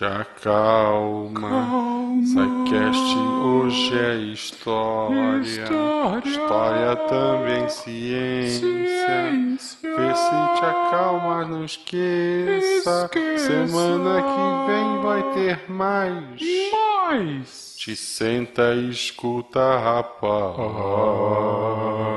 Te acalma. Sidecast hoje é história. História. História também ciência. Vê se te acalma, não esqueça. Esqueça. Semana que vem vai ter mais. Mais. Te senta e escuta, rapaz. Olá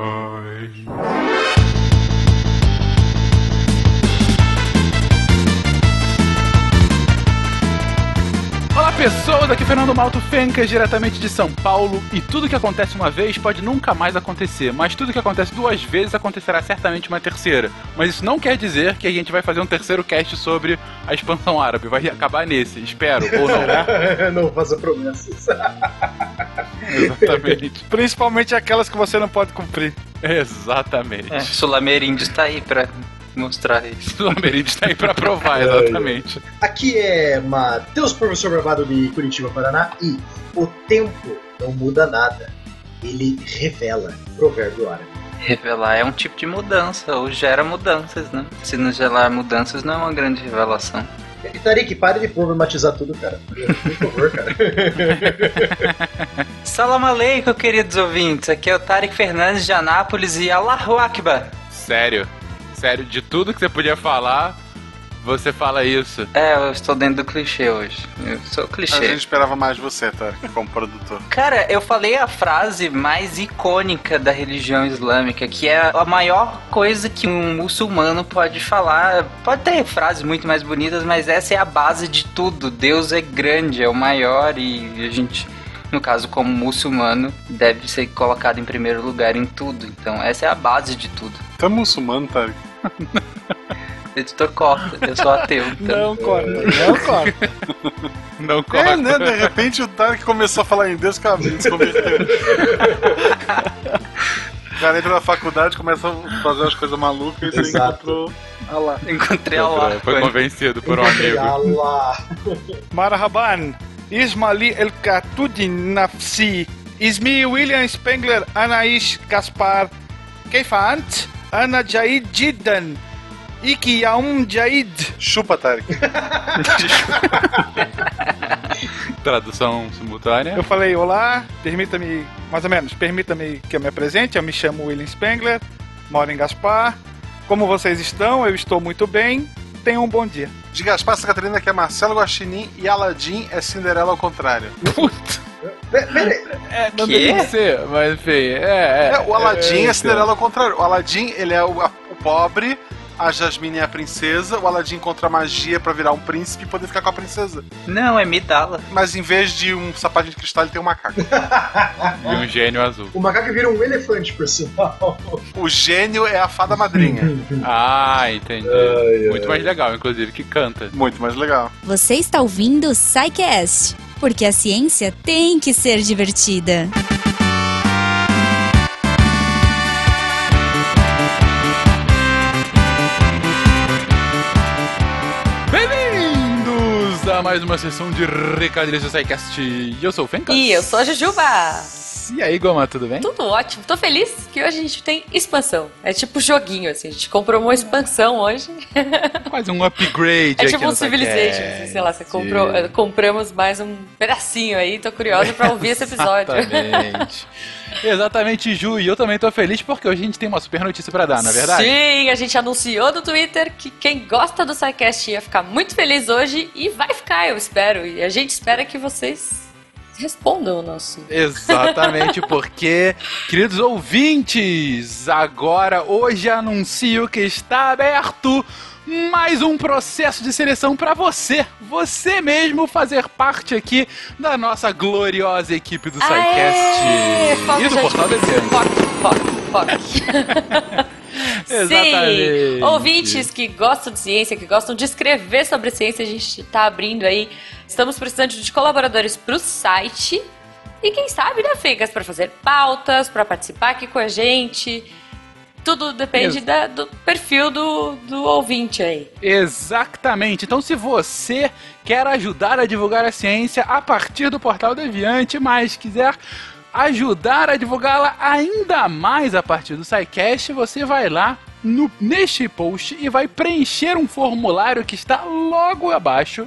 pessoas, aqui é Fernando Malto Fencas, diretamente de São Paulo. E tudo que acontece uma vez pode nunca mais acontecer, mas tudo que acontece duas vezes acontecerá certamente uma terceira. Mas isso não quer dizer que a gente vai fazer um terceiro cast sobre a expansão árabe. Vai acabar nesse, espero, ou não. não faça promessas. Exatamente. Principalmente aquelas que você não pode cumprir. Exatamente. É, Sulameríndio está aí pra mostrar isso. O Amerid está aí pra provar, exatamente. Aqui é Matheus, professor bravado de Curitiba, Paraná, e o tempo não muda nada. Ele revela. Provérbio árabe. Revelar é um tipo de mudança, ou gera mudanças, né? Se não gerar mudanças, não é uma grande revelação. E Tarik, pare de problematizar tudo, cara. Por favor, cara. Salam aleikum, queridos ouvintes. Aqui é o Tarek Fernandes de Anápolis e Allahu Akbar. Sério. Sério, de tudo que você podia falar, você fala isso. É, eu estou dentro do clichê hoje. Eu sou A clichê. gente esperava mais de você, Tarek, como produtor. Cara, eu falei a frase mais icônica da religião islâmica, que é a maior coisa que um muçulmano pode falar. Pode ter frases muito mais bonitas, mas essa é a base de tudo. Deus é grande, é o maior e a gente, no caso, como muçulmano, deve ser colocado em primeiro lugar em tudo. Então, essa é a base de tudo. Tu é muçulmano, Tarek? Editor, corta. Eu sou ateu. Então. Não corta, não corta. Não corta. É, né? De repente o Tarek começou a falar em Deus, cara, se converteu. O cara entra na faculdade, começa a fazer umas coisas malucas e você encontrou Allah. Encontrei Allah. Foi convencido por um amigo. Allah. Marhaban, Ismaili El Katudin Nafsi, Ismi William Spengler, Anaís Kaspar, Keifant, Anajaid Jidan. Ikiyaum Jaid. Chupa, Tarek. Tradução simultânea. Eu falei, olá, permita-me, mais ou menos, permita-me que eu me apresente. Eu me chamo William Spengler, moro em Gaspar. Como vocês estão? Eu estou muito bem. Tenham um bom dia. De Gaspar Santa Catarina, que é Marcelo Guaxinim e Aladim é Cinderela ao contrário. Puta, é, não Quê? deve ser, mas enfim, é, é. É, o Aladim é, é, Cinderela ao contrário. O Aladim, ele é o, a- o pobre, a Jasmine é a princesa, o Aladim encontra magia pra virar um príncipe e poder ficar com a princesa. Não, é Midala. Mas em vez de um sapatinho de cristal, ele tem um macaco. E um gênio azul. O macaco vira um elefante, por sinal. O gênio é a fada madrinha. Ah, entendi. Ai, Muito mais legal, inclusive, que canta. Muito mais legal. Você está ouvindo o SciCast, porque a ciência tem que ser divertida. Bem-vindos mais uma sessão de Recadilhos do SciCast. Eu sou o Fencas. E eu sou a Jujuba. E aí, Goma, tudo bem? Tudo ótimo. Tô feliz que hoje a gente tem expansão. É tipo joguinho, assim. A gente comprou uma expansão hoje. Quase um upgrade É tipo um Civilization. Assim, sei lá, você comprou, eh, compramos mais um pedacinho aí. Tô curiosa pra ouvir esse episódio. Exatamente. Exatamente, Ju. E eu também tô feliz porque hoje a gente tem uma super notícia pra dar, não é verdade? Sim, a gente anunciou no Twitter que quem gosta do SciCast ia ficar muito feliz hoje e vai ficar, eu espero. E a gente espera que vocês respondam o nosso. Exatamente, porque, queridos ouvintes, agora hoje anuncio que está aberto mais um processo de seleção para você, você mesmo fazer parte aqui da nossa gloriosa equipe do Aê! SciCast Foco, gente. Portal. Foco, foco, foco. Exatamente. Sim, ouvintes que gostam de ciência, que gostam de escrever sobre ciência, a gente tá abrindo aí. Estamos precisando de colaboradores pro site. E quem sabe, né, Fegas, para fazer pautas, para participar aqui com a gente. Tudo depende da- do perfil do, do ouvinte aí. Exatamente. Então, se você quer ajudar a divulgar a ciência a partir do Portal Deviante, mas quiser ajudar a divulgá-la ainda mais a partir do SciCast, você vai lá no, neste post e vai preencher um formulário que está logo abaixo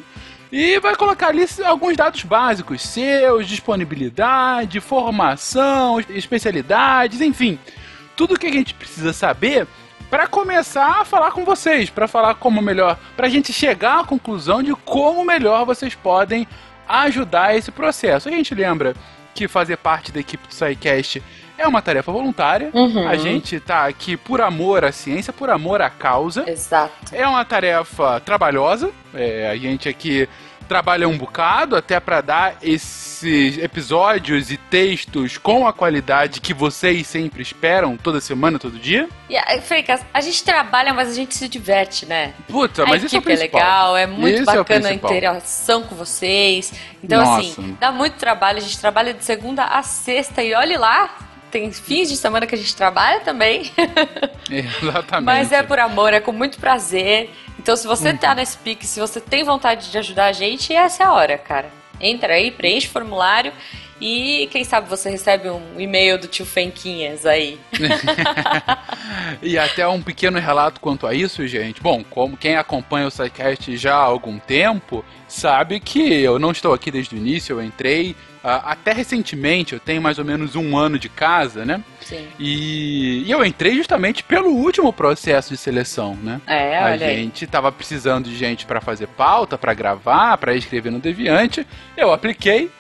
E vai colocar ali alguns dados básicos seus, disponibilidade, formação, especialidades, enfim. Tudo que a gente precisa saber para começar a falar com vocês, para falar como melhor, para a gente chegar à conclusão de como melhor vocês podem ajudar esse processo. A gente lembra que fazer parte da equipe do SciCast é uma tarefa voluntária. Uhum. A gente tá aqui por amor à ciência, por amor à causa. Exato. É uma tarefa trabalhosa. É, a gente aqui trabalha um bocado até para dar esses episódios e textos com a qualidade que vocês sempre esperam toda semana, todo dia. E, a- Freitas, a gente trabalha, mas a gente se diverte, né? Puta, a mas isso é o é, principal. legal, é muito Esse é bacana a principal. interação com vocês. Então, Nossa. assim, dá muito trabalho. A gente trabalha de segunda a sexta e olhe lá. Tem fins de semana que a gente trabalha também. Exatamente. Mas é por amor, é com muito prazer. Então, se você Uhum. tá nesse pique, se você tem vontade de ajudar a gente, essa é a hora, cara. Entra aí, preenche o formulário e quem sabe você recebe um e-mail do tio Fenquinhas aí. E até um pequeno relato quanto a isso, gente. Bom, como quem acompanha o SciCast já há algum tempo, sabe que eu não estou aqui desde o início, eu entrei ah, até recentemente, eu tenho mais ou menos um ano de casa, né? Sim. E, e eu entrei justamente pelo último processo de seleção, né? É, a olha aí. gente tava precisando de gente para fazer pauta, para gravar, para escrever no Deviante. Eu apliquei,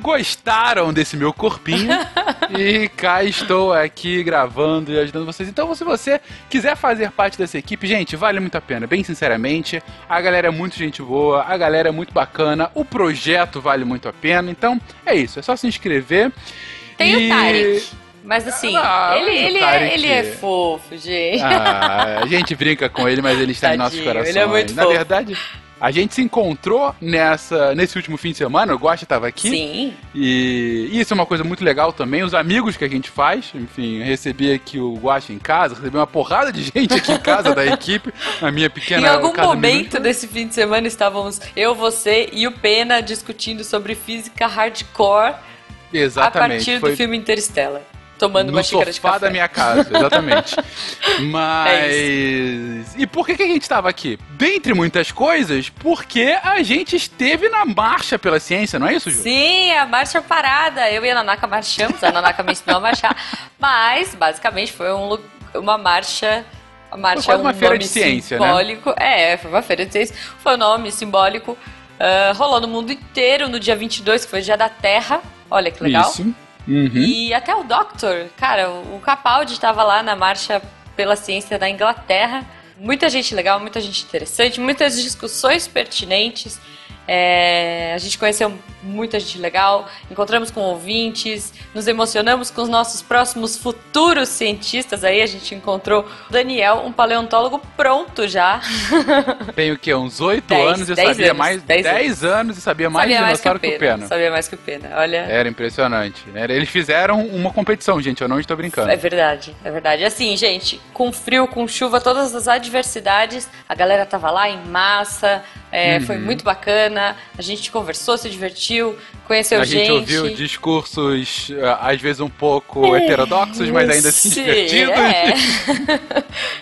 gostaram desse meu corpinho e cá estou aqui gravando e ajudando vocês. Então, se você quiser fazer parte dessa equipe, gente, vale muito a pena, bem sinceramente. A galera é muito gente boa, a galera é muito bacana, o projeto vale muito a pena. Então, é isso, é só se inscrever. Tem E- o Tarek. Mas assim, Ah, ele, ele, é, ele é fofo, gente. Ah, a gente brinca com ele, mas ele está em nossos Tadinho, corações. ele é muito Na fofo. verdade, a gente se encontrou nessa, nesse último fim de semana, o Guacha estava aqui. Sim. E isso é uma coisa muito legal também, os amigos que a gente faz. Enfim, recebi aqui o Guacha em casa, recebi uma porrada de gente aqui em casa da equipe, na minha pequena Em algum momento minúscula. desse fim de semana estávamos eu, você e o Pena discutindo sobre física hardcore Exatamente. a partir foi do filme Interstellar. Tomando no uma xícara de café. da minha casa, exatamente. Mas. É e por que, que a gente estava aqui? Dentre muitas coisas, porque a gente esteve na marcha pela ciência, não é isso, Ju? Sim, a marcha parada. Eu e a Nanaka marchamos, a Nanaka me ensinou a marchar. Mas, basicamente, foi um uma marcha. A marcha Foi é um uma feira de ciência, né? simbólico. É, foi uma feira de ciência. Foi um nome simbólico. ah, rolou no mundo inteiro no dia 22, que foi o dia da Terra. Olha que legal. Isso. Uhum. E até o Doctor, cara, o Capaldi estava lá na marcha pela ciência da Inglaterra. Muita gente legal, muita gente interessante, muitas discussões pertinentes. É, a gente conheceu muita gente legal, encontramos com ouvintes, nos emocionamos com os nossos próximos futuros cientistas. Aí a gente encontrou o Daniel, um paleontólogo pronto já. Tem o quê? Uns oito anos e sabia anos, mais. dez Dez anos e sabia mais sabia de mais que o dinossauro Pena. o Pena. Sabia mais que o Pena. Olha. Era impressionante. Eles fizeram uma competição, gente, eu não estou brincando. É verdade, é verdade. Assim, gente, com frio, com chuva, todas as adversidades, a galera tava lá em massa, é, Uhum. foi muito bacana, a gente conversou, se divertiu, conheceu a gente, gente. ouviu discursos, ah, às vezes um pouco heterodoxos, mas ainda assim Sim, divertidos. é.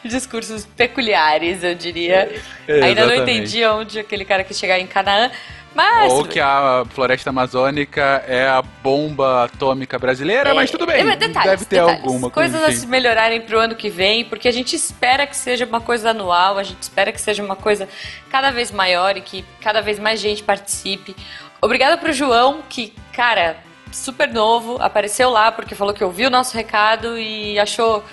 Discursos peculiares, eu diria. É, Ainda não entendi onde aquele cara quis chegar em Canaã, mas. Ou que a floresta amazônica é a bomba atômica brasileira, mas tudo bem. É, detalhes, deve ter detalhes. alguma coisas coisa a se melhorarem pro ano que vem, porque a gente espera que seja uma coisa anual, a gente espera que seja uma coisa cada vez maior e que cada vez mais gente participe. Obrigada pro João, que, cara, super novo, apareceu lá porque falou que ouviu o nosso recado e achou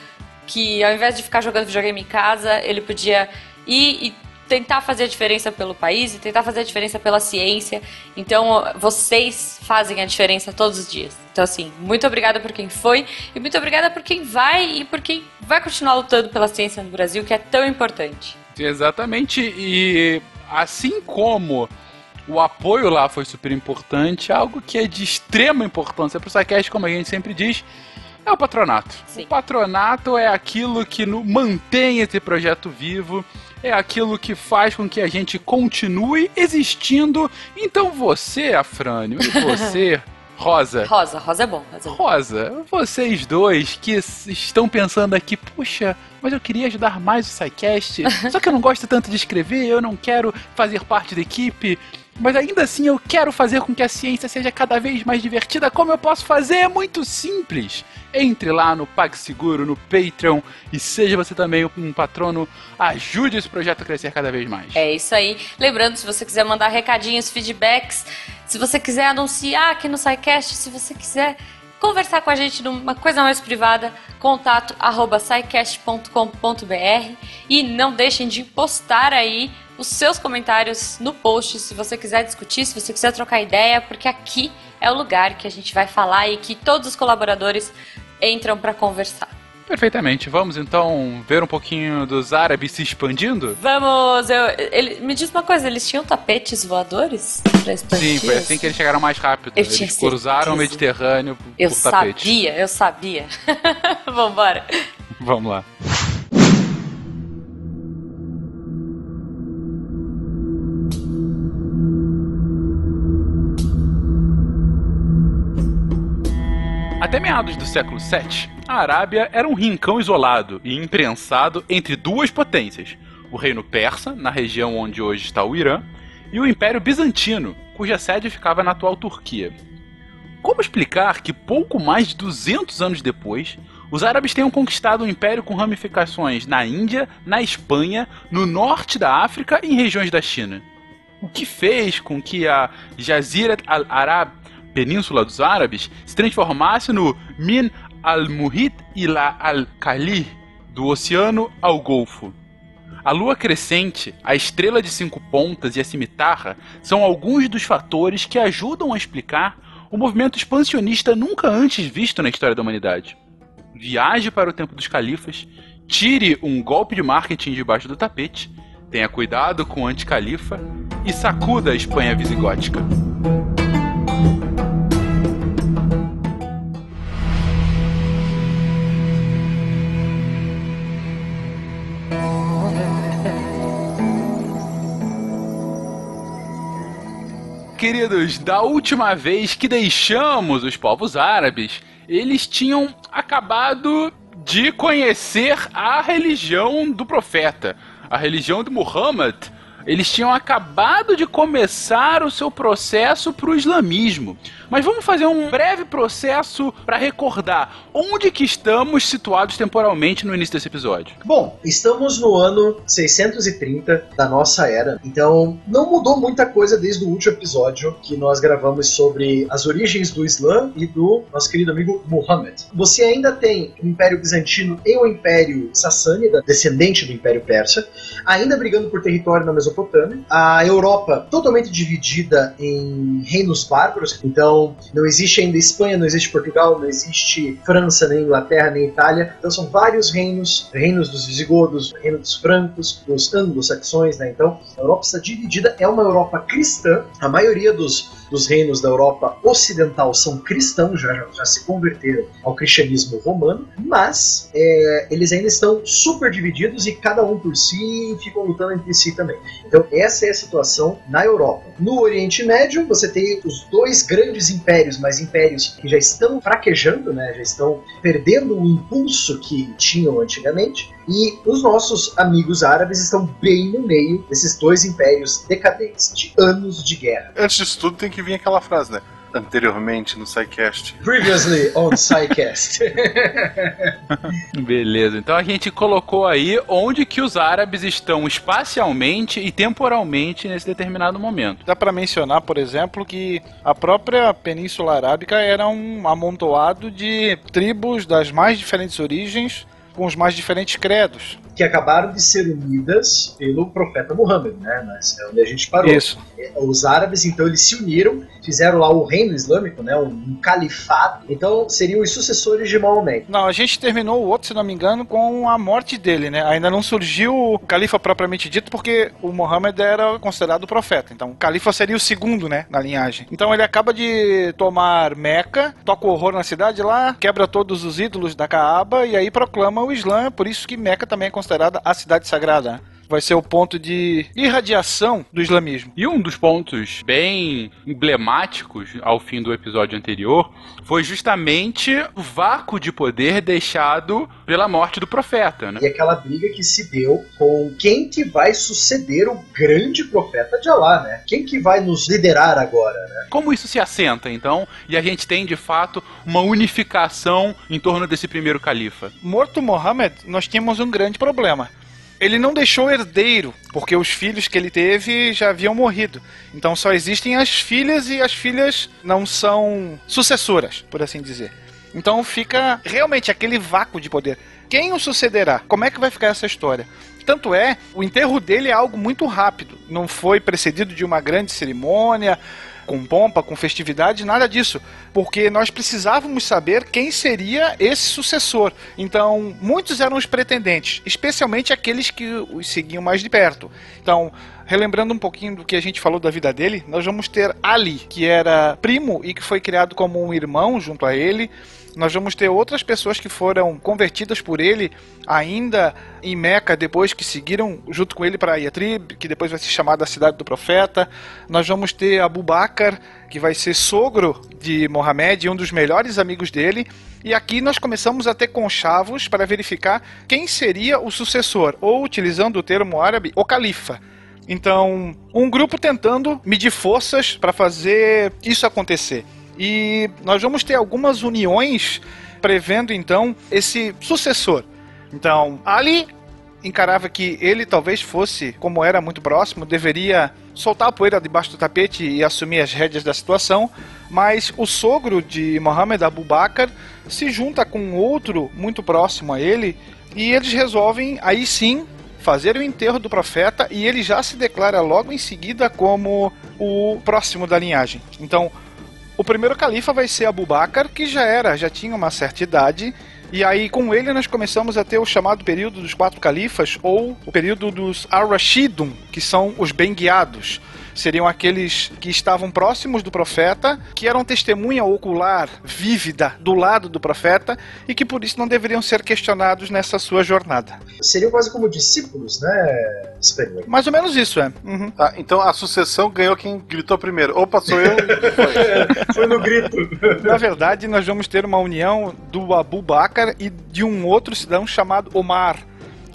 que ao invés de ficar jogando videogame em casa, ele podia ir e tentar fazer a diferença pelo país e tentar fazer a diferença pela ciência. Então, vocês fazem a diferença todos os dias. Então, assim, muito obrigada por quem foi e muito obrigada por quem vai e por quem vai continuar lutando pela ciência no Brasil, que é tão importante. Exatamente, e assim como o apoio lá foi super importante, algo que é de extrema importância para o SciCast, como a gente sempre diz, é o patronato. Sim. O patronato é aquilo que no- mantém esse projeto vivo, é aquilo que faz com que a gente continue existindo. Então você, Afrânio, e você, Rosa, Rosa, Rosa é bom. Rosa é bom. Rosa, vocês dois que estão pensando aqui, puxa, mas eu queria ajudar mais o SciCast, só que eu não gosto tanto de escrever, eu não quero fazer parte da equipe. Mas ainda assim eu quero fazer com que a ciência seja cada vez mais divertida. Como eu posso fazer? É muito simples. Entre lá no PagSeguro, no Patreon e seja você também um patrono. Ajude esse projeto a crescer cada vez mais. É isso aí. Lembrando, se você quiser mandar recadinhos, feedbacks, se você quiser anunciar aqui no SciCast, se você quiser conversar com a gente numa coisa mais privada, contato arroba e não deixem de postar aí os seus comentários no post se você quiser discutir, se você quiser trocar ideia, porque aqui é o lugar que a gente vai falar e que todos os colaboradores entram para conversar. Perfeitamente. Vamos então ver um pouquinho dos árabes se expandindo? Vamos! Eu, ele, me diz uma coisa, eles tinham tapetes voadores pra expandir? Sim, foi assim que eles chegaram mais rápido. Eu eles cruzaram o. Mediterrâneo por Eu tapete. sabia, eu sabia. Vambora. Vamos lá. Até meados do século VII, a Arábia era um rincão isolado e imprensado entre duas potências: o Reino Persa, na região onde hoje está o Irã, e o Império Bizantino, cuja sede ficava na atual Turquia. Como explicar que pouco mais de 200 anos depois, os árabes tenham conquistado um império com ramificações na Índia, na Espanha, no norte da África e em regiões da China? O que fez com que a Jazirat al-Arab, Península dos Árabes, se transformasse no Min al-Muhit ila al-Khalih, do oceano ao Golfo? A lua crescente, a estrela de cinco pontas e a cimitarra são alguns dos fatores que ajudam a explicar o movimento expansionista nunca antes visto na história da humanidade. Viaje para o tempo dos califas, tire um golpe de marketing debaixo do tapete, tenha cuidado com o anticalifa e sacuda a Espanha visigótica. Queridos, da última vez que deixamos os povos árabes, eles tinham acabado de conhecer a religião do profeta, a religião de Muhammad. Eles tinham acabado de começar o seu processo para o islamismo. Mas vamos fazer um breve processo para recordar onde que estamos situados temporalmente no início desse episódio. Bom, estamos no ano 630 da nossa era, então não mudou muita coisa desde o último episódio que nós gravamos sobre as origens do Islã e do nosso querido amigo Muhammad. Você ainda tem o Império Bizantino e o Império Sassânida, descendente do Império Persa, ainda brigando por território na Mesopotâmia. A Europa totalmente dividida em reinos bárbaros, então não existe ainda Espanha, não existe Portugal, não existe França, nem Inglaterra, nem Itália. Então são vários reinos, reinos dos visigodos, reino dos francos, dos anglo-saxões, né? Então a Europa está dividida, é uma Europa cristã. A maioria dos, dos reinos da Europa ocidental são cristãos, já, já, se converteram ao cristianismo romano, mas é, eles ainda estão super divididos e cada um por si ficam lutando entre si também. Então essa é a situação na Europa. No Oriente Médio, você tem os dois grandes impérios, mas impérios que já estão fraquejando, né, já estão perdendo o impulso que tinham antigamente. E os nossos amigos árabes estão bem no meio desses dois impérios decadentes, de anos de guerra. Antes disso tudo, tem que vir aquela frase, né? Anteriormente no SciCast. Previously on SciCast. Beleza, então a gente colocou aí onde que os árabes estão espacialmente e temporalmente nesse determinado momento. Dá para mencionar, por exemplo, que a própria Península Arábica era um amontoado de tribos das mais diferentes origens, com os mais diferentes credos. que acabaram de ser unidas pelo profeta Muhammad, né? Mas é onde a gente parou. Isso. Os árabes, então, eles se uniram, fizeram lá o reino islâmico, né? Um, um califado. Então, seriam os sucessores de Maomé. Não, a gente terminou o outro, se não me engano, com a morte dele, né? Ainda não surgiu o califa propriamente dito, porque o Muhammad era considerado profeta. Então, o califa seria o segundo, né? Na linhagem. Então, ele acaba de tomar Meca, toca o horror na cidade lá, quebra todos os ídolos da Kaaba e aí proclama o Islã. Por isso que Meca também é considerada a cidade sagrada. Vai ser o ponto de irradiação do islamismo. E um dos pontos bem emblemáticos ao fim do episódio anterior foi justamente o vácuo de poder deixado pela morte do profeta, né? E aquela briga que se deu com quem que vai suceder o grande profeta de Alá, né? Quem que vai nos liderar agora, né? Como isso se assenta, então, e a gente tem de fato uma unificação em torno desse primeiro califa? Morto Mohammed, nós tínhamos um grande problema. Ele não deixou herdeiro, porque os filhos que ele teve já haviam morrido. Então só existem as filhas e as filhas não são sucessoras, por assim dizer. Então fica realmente aquele vácuo de poder. Quem o sucederá? Como é que vai ficar essa história? Tanto é, o enterro dele é algo muito rápido. Não foi precedido de uma grande cerimônia, com pompa, com festividade, nada disso. Porque nós precisávamos saber quem seria esse sucessor. Então, muitos eram os pretendentes, especialmente aqueles que os seguiam mais de perto. Então, relembrando um pouquinho do que a gente falou da vida dele, nós vamos ter Ali, que era primo e que foi criado como um irmão junto a ele nós vamos ter outras pessoas que foram convertidas por ele ainda em Meca, depois que seguiram junto com ele para Yatrib, que depois vai ser chamada a cidade do profeta. Nós vamos ter Abu Bakr, que vai ser sogro de Mohamed e um dos melhores amigos dele. E aqui nós começamos a ter conchavos para verificar quem seria o sucessor, ou utilizando o termo árabe, o califa. Então, um grupo tentando medir forças para fazer isso acontecer. E nós vamos ter algumas uniões prevendo então esse sucessor. Então, Ali encarava que ele talvez fosse, como era muito próximo, deveria soltar a poeira debaixo do tapete e assumir as rédeas da situação, mas o sogro de Mohammed Abu Bakr se junta com outro muito próximo a ele e eles resolvem aí sim fazer o enterro do profeta e ele já se declara logo em seguida como o próximo da linhagem. Então, o primeiro califa vai ser Abu Bakr, que já era, já tinha uma certa idade. E aí, com ele, nós começamos a ter o chamado período dos quatro califas, ou o período dos Ar-Rashidun, que são os bem guiados seriam aqueles que estavam próximos do profeta, que eram testemunha ocular, vívida, do lado do profeta, e que por isso não deveriam ser questionados nessa sua jornada. Seriam quase como discípulos, né, Spencer? Mais ou menos isso, é. Uhum. Tá, então a sucessão ganhou quem gritou primeiro. Opa, sou eu. Foi. Foi no grito. Na verdade, nós vamos ter uma união do Abu Bakr e de um outro cidadão chamado Omar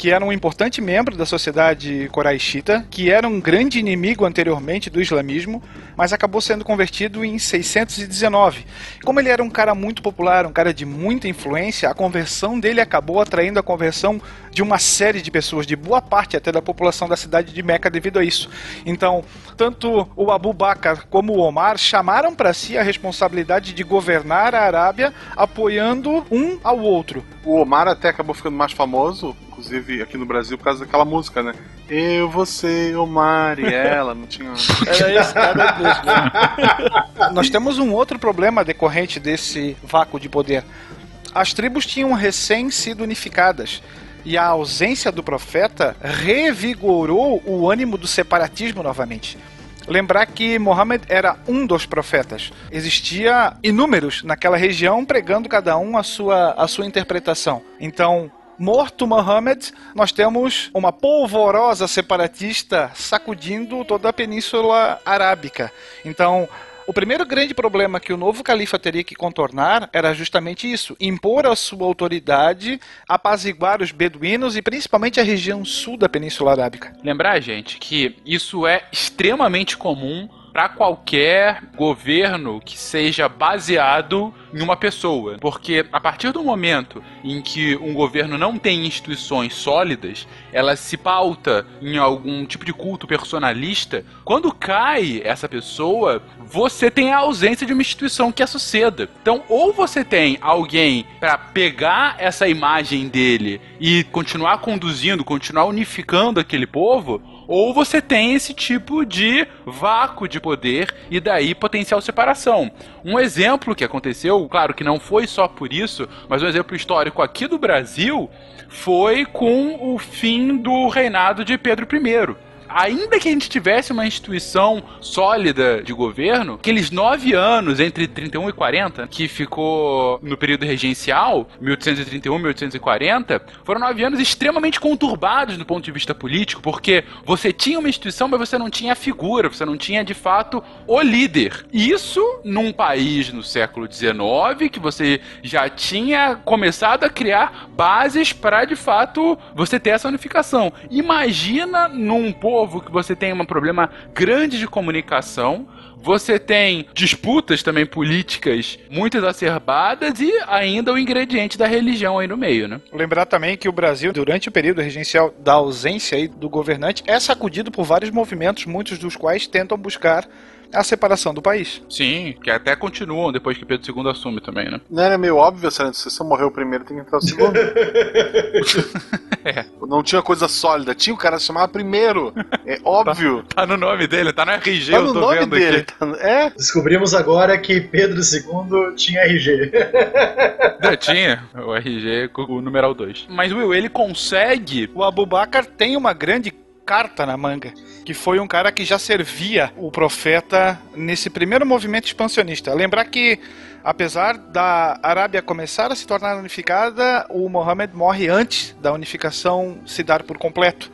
que era um importante membro da sociedade coraixita, que era um grande inimigo anteriormente do islamismo, mas acabou sendo convertido em 619. Como ele era um cara muito popular, um cara de muita influência, a conversão dele acabou atraindo a conversão de uma série de pessoas, de boa parte até da população da cidade de Meca devido a isso. Então, tanto o Abu Bakr como o Omar chamaram para si a responsabilidade de governar a Arábia apoiando um ao outro. O Omar até acabou ficando mais famoso inclusive aqui no Brasil, por causa daquela música, né? Eu, você, Omar e ela, não tinha. Era isso, cada vez, né? Nós temos um outro problema decorrente desse vácuo de poder. As tribos tinham recém sido unificadas e a ausência do profeta revigorou o ânimo do separatismo novamente. Lembrar que Mohammed era um dos profetas. Existia inúmeros naquela região pregando cada um a sua, a sua interpretação. Então, morto Muhammad, nós temos uma polvorosa separatista sacudindo toda a Península Arábica. Então, o primeiro grande problema que o novo califa teria que contornar era justamente isso: impor a sua autoridade, apaziguar os beduínos e principalmente a região sul da Península Arábica. Lembrar, gente, que isso é extremamente comum para qualquer governo que seja baseado em uma pessoa. Porque a partir do momento em que um governo não tem instituições sólidas, ela se pauta em algum tipo de culto personalista, quando cai essa pessoa, você tem a ausência de uma instituição que a suceda. Então, ou você tem alguém para pegar essa imagem dele e continuar conduzindo, continuar unificando aquele povo, ou você tem esse tipo de vácuo de poder e daí potencial separação. Um exemplo que aconteceu, claro que não foi só por isso, mas um exemplo histórico aqui do Brasil foi com o fim do reinado de Pedro I. ainda que a gente tivesse uma instituição sólida de governo, aqueles nove anos entre 31 e 40, que ficou no período regencial, 1831 e 1840, foram nove anos extremamente conturbados do ponto de vista político, porque você tinha uma instituição, mas você não tinha a figura, você não tinha de fato o líder. Isso num país no século XIX, que você já tinha começado a criar bases para de fato você ter essa unificação. Imagina num povo que você tem um problema grande de comunicação, você tem disputas também políticas muito exacerbadas e ainda o ingrediente da religião aí no meio, né? Lembrar também que o Brasil, durante o período regencial da ausência aí do governante, é sacudido por vários movimentos, muitos dos quais tentam buscar a separação do país. Sim, que até continuam depois que Pedro II assume também, né? Não era meio óbvio, Sarante, se você morreu primeiro, tem que entrar o segundo. É. Não tinha coisa sólida, tinha o cara se chamava primeiro. É óbvio. Tá no nome dele, tá no RG, Tá eu no tô nome vendo dele. aqui. tá no- É? Descobrimos agora que Pedro II tinha RG. Já tinha o RG com o numeral 2. Mas, Will, ele consegue O Abubakar tem uma grande carta na manga, que foi um cara que já servia o profeta nesse primeiro movimento expansionista. Lembrar que, apesar da Arábia começar a se tornar unificada, o Mohammed morre antes da unificação se dar por completo.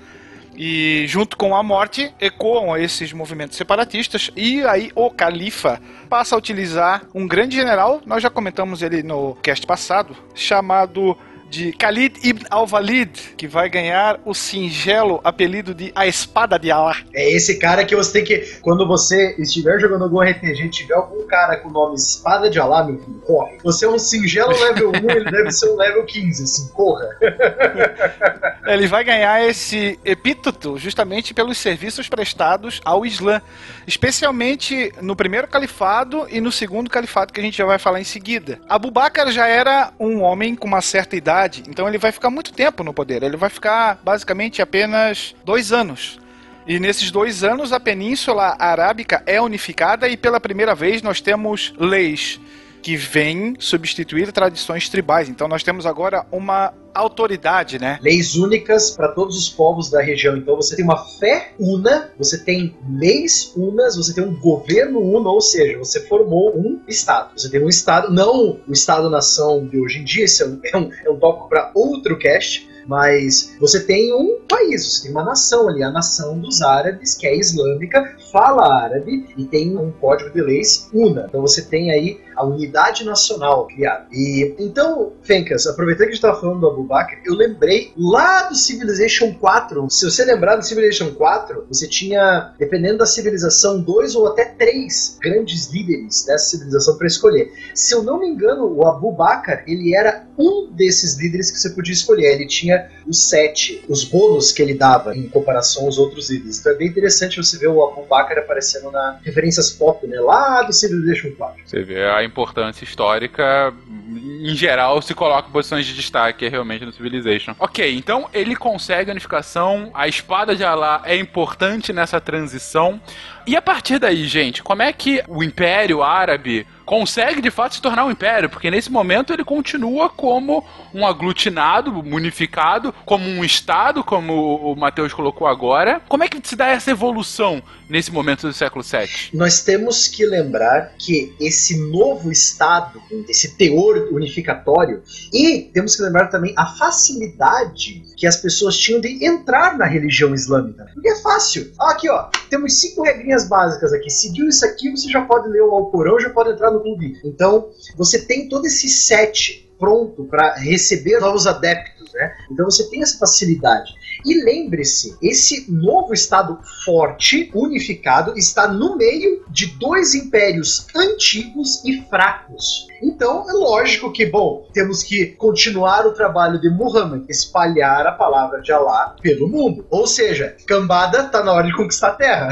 E junto com a morte ecoam esses movimentos separatistas e aí o califa passa a utilizar um grande general, nós já comentamos ele no cast passado, chamado de Khalid ibn al-Walid, que vai ganhar o singelo apelido de A Espada de Allah. É esse cara que você tem que. Quando você estiver jogando algum RPG e tiver algum cara com o nome Espada de Alá, meu filho, corre. Você é um singelo level 1, ele deve ser um level 15, assim, porra. Ele vai ganhar esse epíteto justamente pelos serviços prestados ao Islã, especialmente no primeiro califado e no segundo califado que a gente já vai falar em seguida. Abu Bakr já era um homem com uma certa idade, então ele vai ficar muito tempo no poder. Ele vai ficar basicamente apenas dois anos. E nesses dois anos a Península Arábica é unificada e pela primeira vez nós temos leis que vêm substituir tradições tribais. Então nós temos agora uma autoridade, né? Leis únicas para todos os povos da região. Então você tem uma fé una, você tem leis unas, você tem um governo uno, ou seja, você formou um Estado. Você tem um Estado, não o Estado-nação de hoje em dia, isso é um, é um, é um para outro cast. Mas você tem um país, você tem uma nação ali, a nação dos árabes, que é islâmica, fala árabe e tem um código de leis una. Então você tem aí a unidade nacional criada. E então, Fencas, aproveitando que a gente estava falando do Abu Bakr, eu lembrei lá do Civilization 4. Se você lembrar do Civilization 4, você tinha, dependendo da civilização, dois ou até três grandes líderes dessa civilização para escolher. Se eu não me engano, o Abu Bakr, ele era um desses líderes que você podia escolher. Ele tinha os sete, os bônus que ele dava em comparação aos outros líderes. Então é bem interessante você ver o Abu Bakr aparecendo na referências pop, né? Lá do Civilization 4. Você vê a importância histórica, em geral, se coloca em posições de destaque realmente no Civilization. Ok, então ele consegue a unificação, a espada de Alá é importante nessa transição. E a partir daí, gente, como é que o Império Árabe consegue de fato se tornar um império? Porque nesse momento ele continua como um aglutinado, unificado, como um Estado, como o Matheus colocou agora. Como é que se dá essa evolução nesse momento do século VII? Nós temos que lembrar que esse novo Estado, esse teor unificatório, e temos que lembrar também a facilidade que as pessoas tinham de entrar na religião islâmica. Porque é fácil. Aqui, ó, temos cinco regrinhas básicas aqui. Seguiu isso aqui, você já pode ler o Alcorão, já pode entrar no clube. Então, você tem todo esse set pronto para receber novos adeptos, né? Então você tem essa facilidade. E lembre-se, esse novo Estado forte, unificado, está no meio de dois impérios antigos e fracos. Então é lógico que, bom, temos que continuar o trabalho de Muhammad, espalhar a palavra de Allah pelo mundo. Ou seja, cambada tá na hora de conquistar a terra.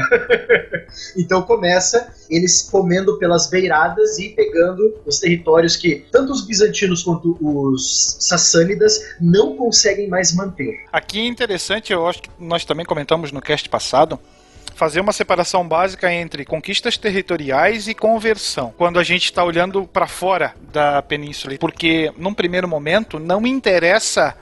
então começa eles comendo pelas beiradas e pegando os territórios que tanto os bizantinos quanto os sassânidas não conseguem mais manter. Aqui é interessante, eu acho que nós também comentamos no cast passado, fazer uma separação básica entre conquistas territoriais e conversão. Quando a gente está olhando para fora da península, porque num primeiro momento não interessa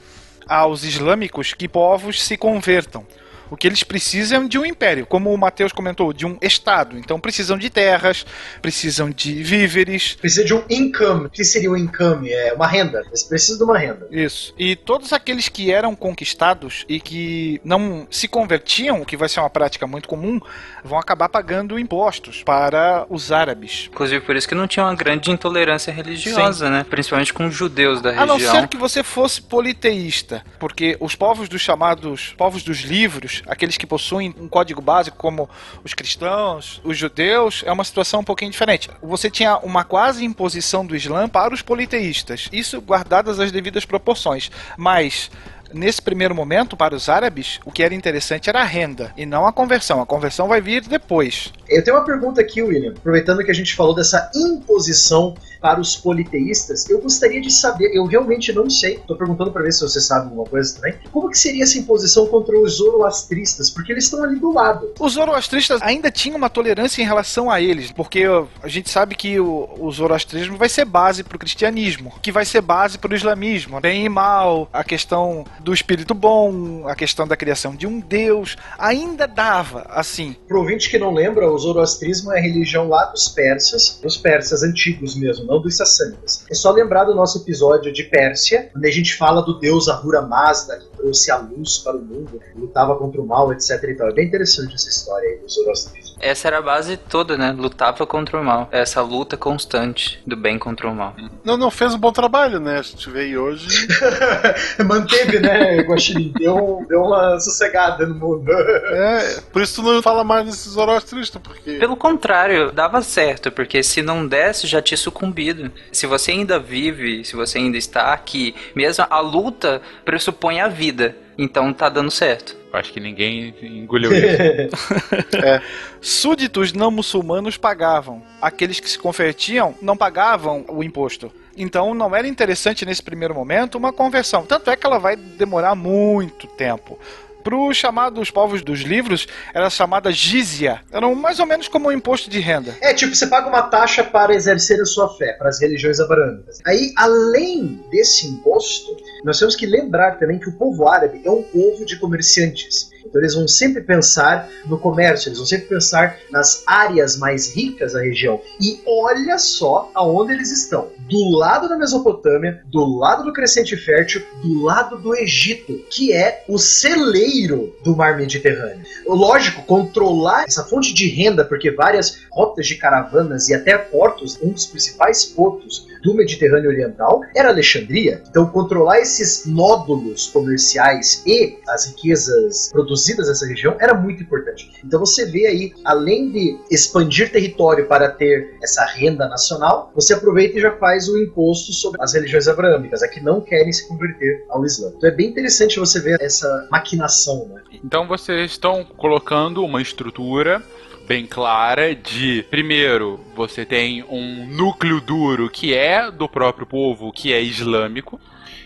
aos islâmicos que povos se convertam. O que eles precisam é de um império, como o Matheus comentou, de um estado. Então precisam de terras, precisam de víveres. Precisa de um income. O que seria um income? É uma renda. Eles precisam de uma renda. Isso. E todos aqueles que eram conquistados e que não se convertiam, o que vai ser uma prática muito comum, vão acabar pagando impostos para os árabes. Inclusive por isso que não tinha uma grande intolerância religiosa, né? Principalmente com os judeus da A não região. ser que você fosse politeísta, porque os povos dos chamados povos dos livros, aqueles que possuem um código básico como os cristãos, os judeus, é uma situação um pouquinho diferente. Você tinha uma quase imposição do Islã para os politeístas, isso guardadas as devidas proporções, mas Nesse primeiro momento, para os árabes, o que era interessante era a renda e não a conversão. A conversão vai vir depois. Eu tenho uma pergunta aqui, William. Aproveitando que a gente falou dessa imposição para os politeístas, eu gostaria de saber, eu realmente não sei, tô perguntando para ver se você sabe alguma coisa também, como que seria essa imposição contra os zoroastristas, porque eles estão ali do lado. Os zoroastristas ainda tinham uma tolerância em relação a eles, porque a gente sabe que o, o zoroastrismo vai ser base para o cristianismo, que vai ser base para o islamismo, bem e mal, a questão do espírito bom, a questão da criação de um deus, ainda dava assim. Pro ouvinte que não lembra, o zoroastrismo é a religião lá dos persas, dos persas antigos mesmo, não dos sassânidas. É só lembrar do nosso episódio de Pérsia, onde a gente fala do deus Ahura Mazda, que trouxe a luz para o mundo, lutava contra o mal, etc e tal. É bem interessante essa história aí do zoroastrismo. Essa era a base toda, né? Lutava contra o mal. Essa luta constante do bem contra o mal. Não, não fez um bom trabalho, né? A gente veio hoje. Manteve, né, Guaxinim? Deu, deu uma sossegada no mundo. É, por isso tu não fala mais desses zoroastristas, porque. Pelo contrário, dava certo, porque se não desse, já tinha sucumbido. Se você ainda vive, se você ainda está aqui, mesmo a luta pressupõe a vida. Então tá dando certo. Acho que ninguém engoliu isso. Súditos não muçulmanos pagavam. Aqueles que se convertiam não pagavam o imposto. Então não era interessante nesse primeiro momento uma conversão. Tanto é que ela vai demorar muito tempo. Para os chamados povos dos livros, era chamada jizya. Eram mais ou menos como um imposto de renda. É, tipo, você paga uma taxa para exercer a sua fé, para as religiões abrâmicas. Aí, além desse imposto, nós temos que lembrar também que o povo árabe é um povo de comerciantes. Então eles vão sempre pensar no comércio, eles vão sempre pensar nas áreas mais ricas da região. E olha só aonde eles estão. Do lado da Mesopotâmia, do lado do Crescente Fértil, do lado do Egito, que é o celeiro do mar Mediterrâneo. Lógico, controlar essa fonte de renda, porque várias rotas de caravanas e até portos, um dos principais portos do Mediterrâneo Oriental era Alexandria. Então, controlar esses nódulos comerciais e as riquezas produzidas nessa região era muito importante. Então, você vê aí, além de expandir território para ter essa renda nacional, você aproveita e já faz o imposto sobre as religiões abraâmicas, a que não querem se converter ao Islã. Então, é bem interessante você ver essa maquinação, né? Então vocês estão colocando uma estrutura bem clara de primeiro você tem um núcleo duro que é do próprio povo que é islâmico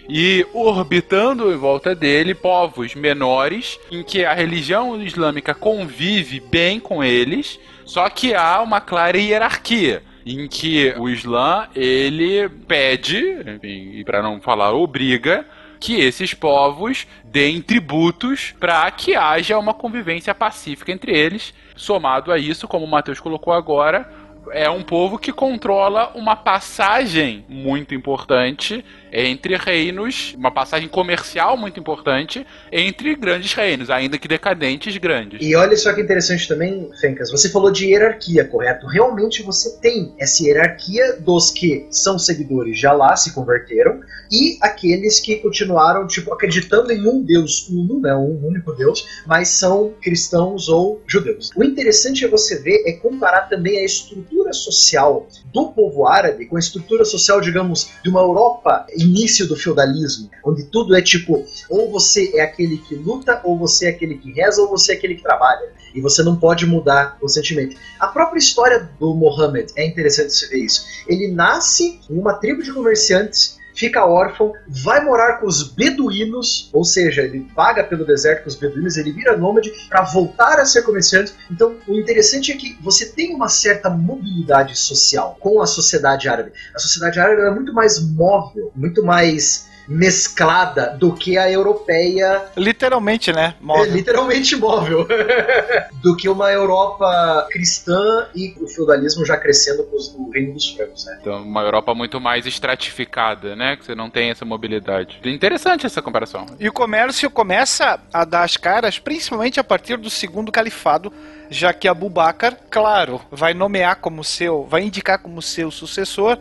e orbitando em volta dele povos menores em que a religião islâmica convive bem com eles, só que há uma clara hierarquia em que o Islã ele pede, enfim, e para não falar obriga, que esses povos deem tributos para que haja uma convivência pacífica entre eles. Somado a isso, como o Matheus colocou agora, é um povo que controla uma passagem muito importante entre reinos, uma passagem comercial muito importante entre grandes reinos, ainda que decadentes grandes. E olha só que interessante também, Fencas, você falou de hierarquia, correto? Realmente você tem essa hierarquia dos que são seguidores já lá, se converteram, e aqueles que continuaram, tipo, acreditando em um Deus uno, né, um único Deus, mas são cristãos ou judeus. O interessante é você ver, é comparar também a estrutura social do povo árabe com a estrutura social, digamos, de uma Europa início do feudalismo, onde tudo é tipo, ou você é aquele que luta, ou você é aquele que reza, ou você é aquele que trabalha. E você não pode mudar o sentimento. A própria história do Mohammed é interessante você ver isso. Ele nasce em uma tribo de comerciantes fica órfão, vai morar com os beduínos, ou seja, ele vaga pelo deserto com os beduínos, ele vira nômade para voltar a ser comerciante. Então, o interessante é que você tem uma certa mobilidade social com a sociedade árabe. A sociedade árabe é muito mais móvel, muito mais mesclada do que a europeia. Literalmente, né? É, Móvel. literalmente móvel. do que uma Europa cristã e o feudalismo já crescendo com os- o reino dos francos, né? Então, uma Europa muito mais estratificada, né? Que você não tem essa mobilidade. Interessante essa comparação. E o comércio começa a dar as caras, principalmente a partir do segundo califado, já que Abu Bakr, claro, vai nomear como seu, vai indicar como seu sucessor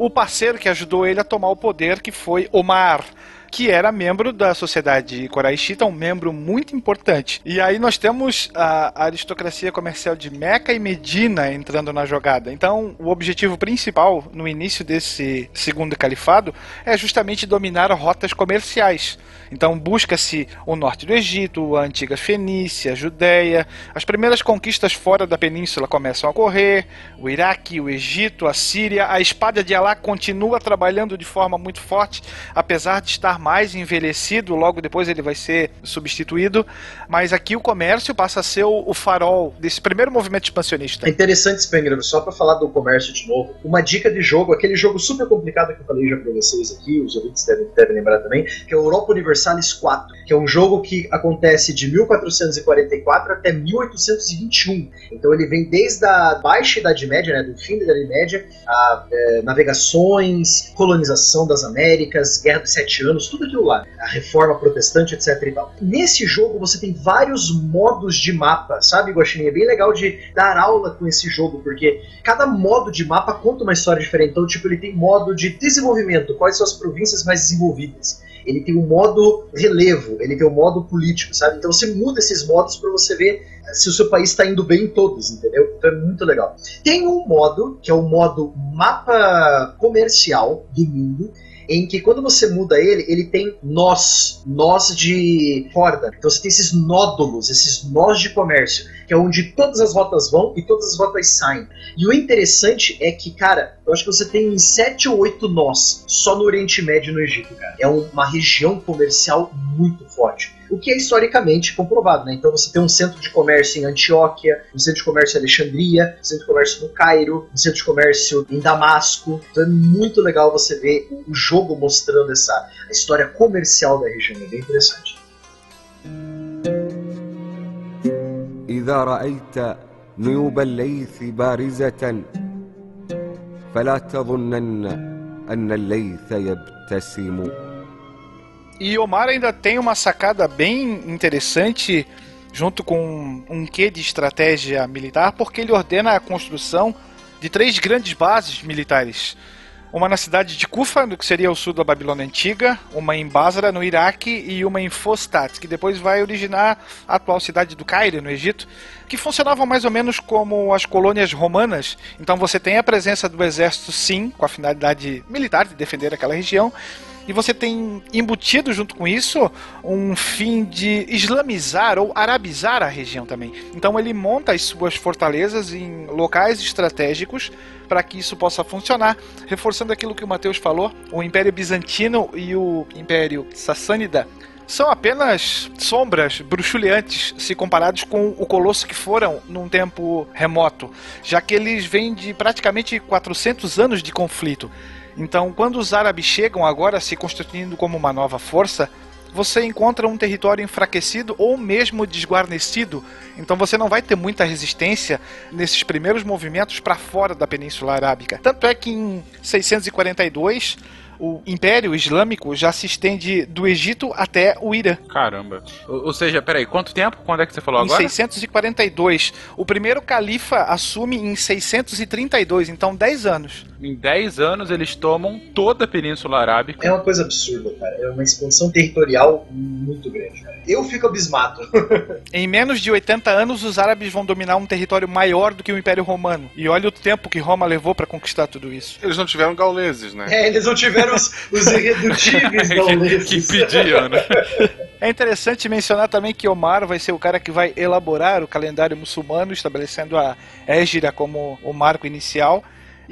o parceiro que ajudou ele a tomar o poder, que foi Omar. Que era membro da sociedade coraixita, um membro muito importante. E aí nós temos a aristocracia comercial de Meca e Medina entrando na jogada. Então, o objetivo principal no início desse segundo califado é justamente dominar rotas comerciais. Então busca-se o norte do Egito, a antiga Fenícia, a Judéia. As primeiras conquistas fora da península começam a ocorrer. O Iraque, o Egito, a Síria. A espada de Alá continua trabalhando de forma muito forte, apesar de estar mais envelhecido. Logo depois ele vai ser substituído. Mas aqui o comércio passa a ser o, o farol desse primeiro movimento expansionista. É interessante, Spengler, só pra falar do comércio de novo, uma dica de jogo, aquele jogo super complicado que eu falei já pra vocês aqui, os ouvintes devem, devem lembrar também, que é o Europa Universalis 4, que é um jogo que acontece de 1444 até 1821. Então ele vem desde a baixa Idade Média, né, do fim da Idade Média, a é, navegações, colonização das Américas, Guerra dos Sete Anos, tudo aquilo lá, a reforma protestante, etc e tal. Nesse jogo você tem vários modos de mapa, sabe, Guaxinim? É bem legal de dar aula com esse jogo, porque cada modo de mapa conta uma história diferente. Então, tipo, ele tem modo de desenvolvimento, quais são as províncias mais desenvolvidas. Ele tem um modo relevo, ele tem um modo político, sabe? Então você muda esses modos para você ver se o seu país está indo bem em todos, entendeu? Então é muito legal. Tem um modo, que é o modo mapa comercial do mundo, em que quando você muda ele, ele tem nós, nós de corda. Então você tem esses nódulos, esses nós de comércio, que é onde todas as rotas vão e todas as rotas saem. E o interessante é que, cara, eu acho que você tem sete ou oito nós só no Oriente Médio e no Egito, cara. É uma região comercial muito forte O que é historicamente comprovado, né? Então você tem um centro de comércio em Antioquia, um centro de comércio em Alexandria, um centro de comércio no Cairo, um centro de comércio em Damasco. Então é muito legal você ver o jogo mostrando essa a história comercial da região. É bem interessante. إذا رأيت نيوب الليث بارزة فلا تظنن أن الليث يبتسم e Omar ainda tem uma sacada bem interessante, junto com um quê de estratégia militar, porque ele ordena a construção de três grandes bases militares. Uma na cidade de Kufa, no que seria o sul da Babilônia Antiga, uma em Basra, no Iraque, e uma em Fostat, que depois vai originar a atual cidade do Cairo, no Egito, que funcionavam mais ou menos como as colônias romanas. Então você tem a presença do exército, sim, com a finalidade militar de defender aquela região, e você tem embutido junto com isso um fim de islamizar ou arabizar a região também. Então ele monta as suas fortalezas em locais estratégicos para que isso possa funcionar, reforçando aquilo que o Mateus falou, o Império Bizantino e o Império Sassânida são apenas sombras bruxuleantes se comparados com o colosso que foram num tempo remoto, já que eles vêm de praticamente 400 anos de conflito. Então, quando os árabes chegam agora se constituindo como uma nova força, você encontra um território enfraquecido ou mesmo desguarnecido. Então você não vai ter muita resistência nesses primeiros movimentos para fora da Península Arábica. Tanto é que em 642 o Império Islâmico já se estende do Egito até o Irã. Caramba. Ou, ou seja, peraí, quanto tempo? Quando é que você falou Em agora? 642. O primeiro califa assume em 632, então 10 anos. Em 10 anos eles tomam toda a Península Arábica. É uma coisa absurda, cara. É uma expansão territorial muito grande, cara. Eu fico abismado. Em menos de 80 anos, os árabes vão dominar um território maior do que o Império Romano. E olha o tempo que Roma levou para conquistar tudo isso. Eles não tiveram gauleses, né? É, eles não tiveram os, os irredutíveis que, gauleses. que pediam, né? É interessante mencionar também que Omar vai ser o cara que vai elaborar o calendário muçulmano, estabelecendo a Égira como o marco inicial.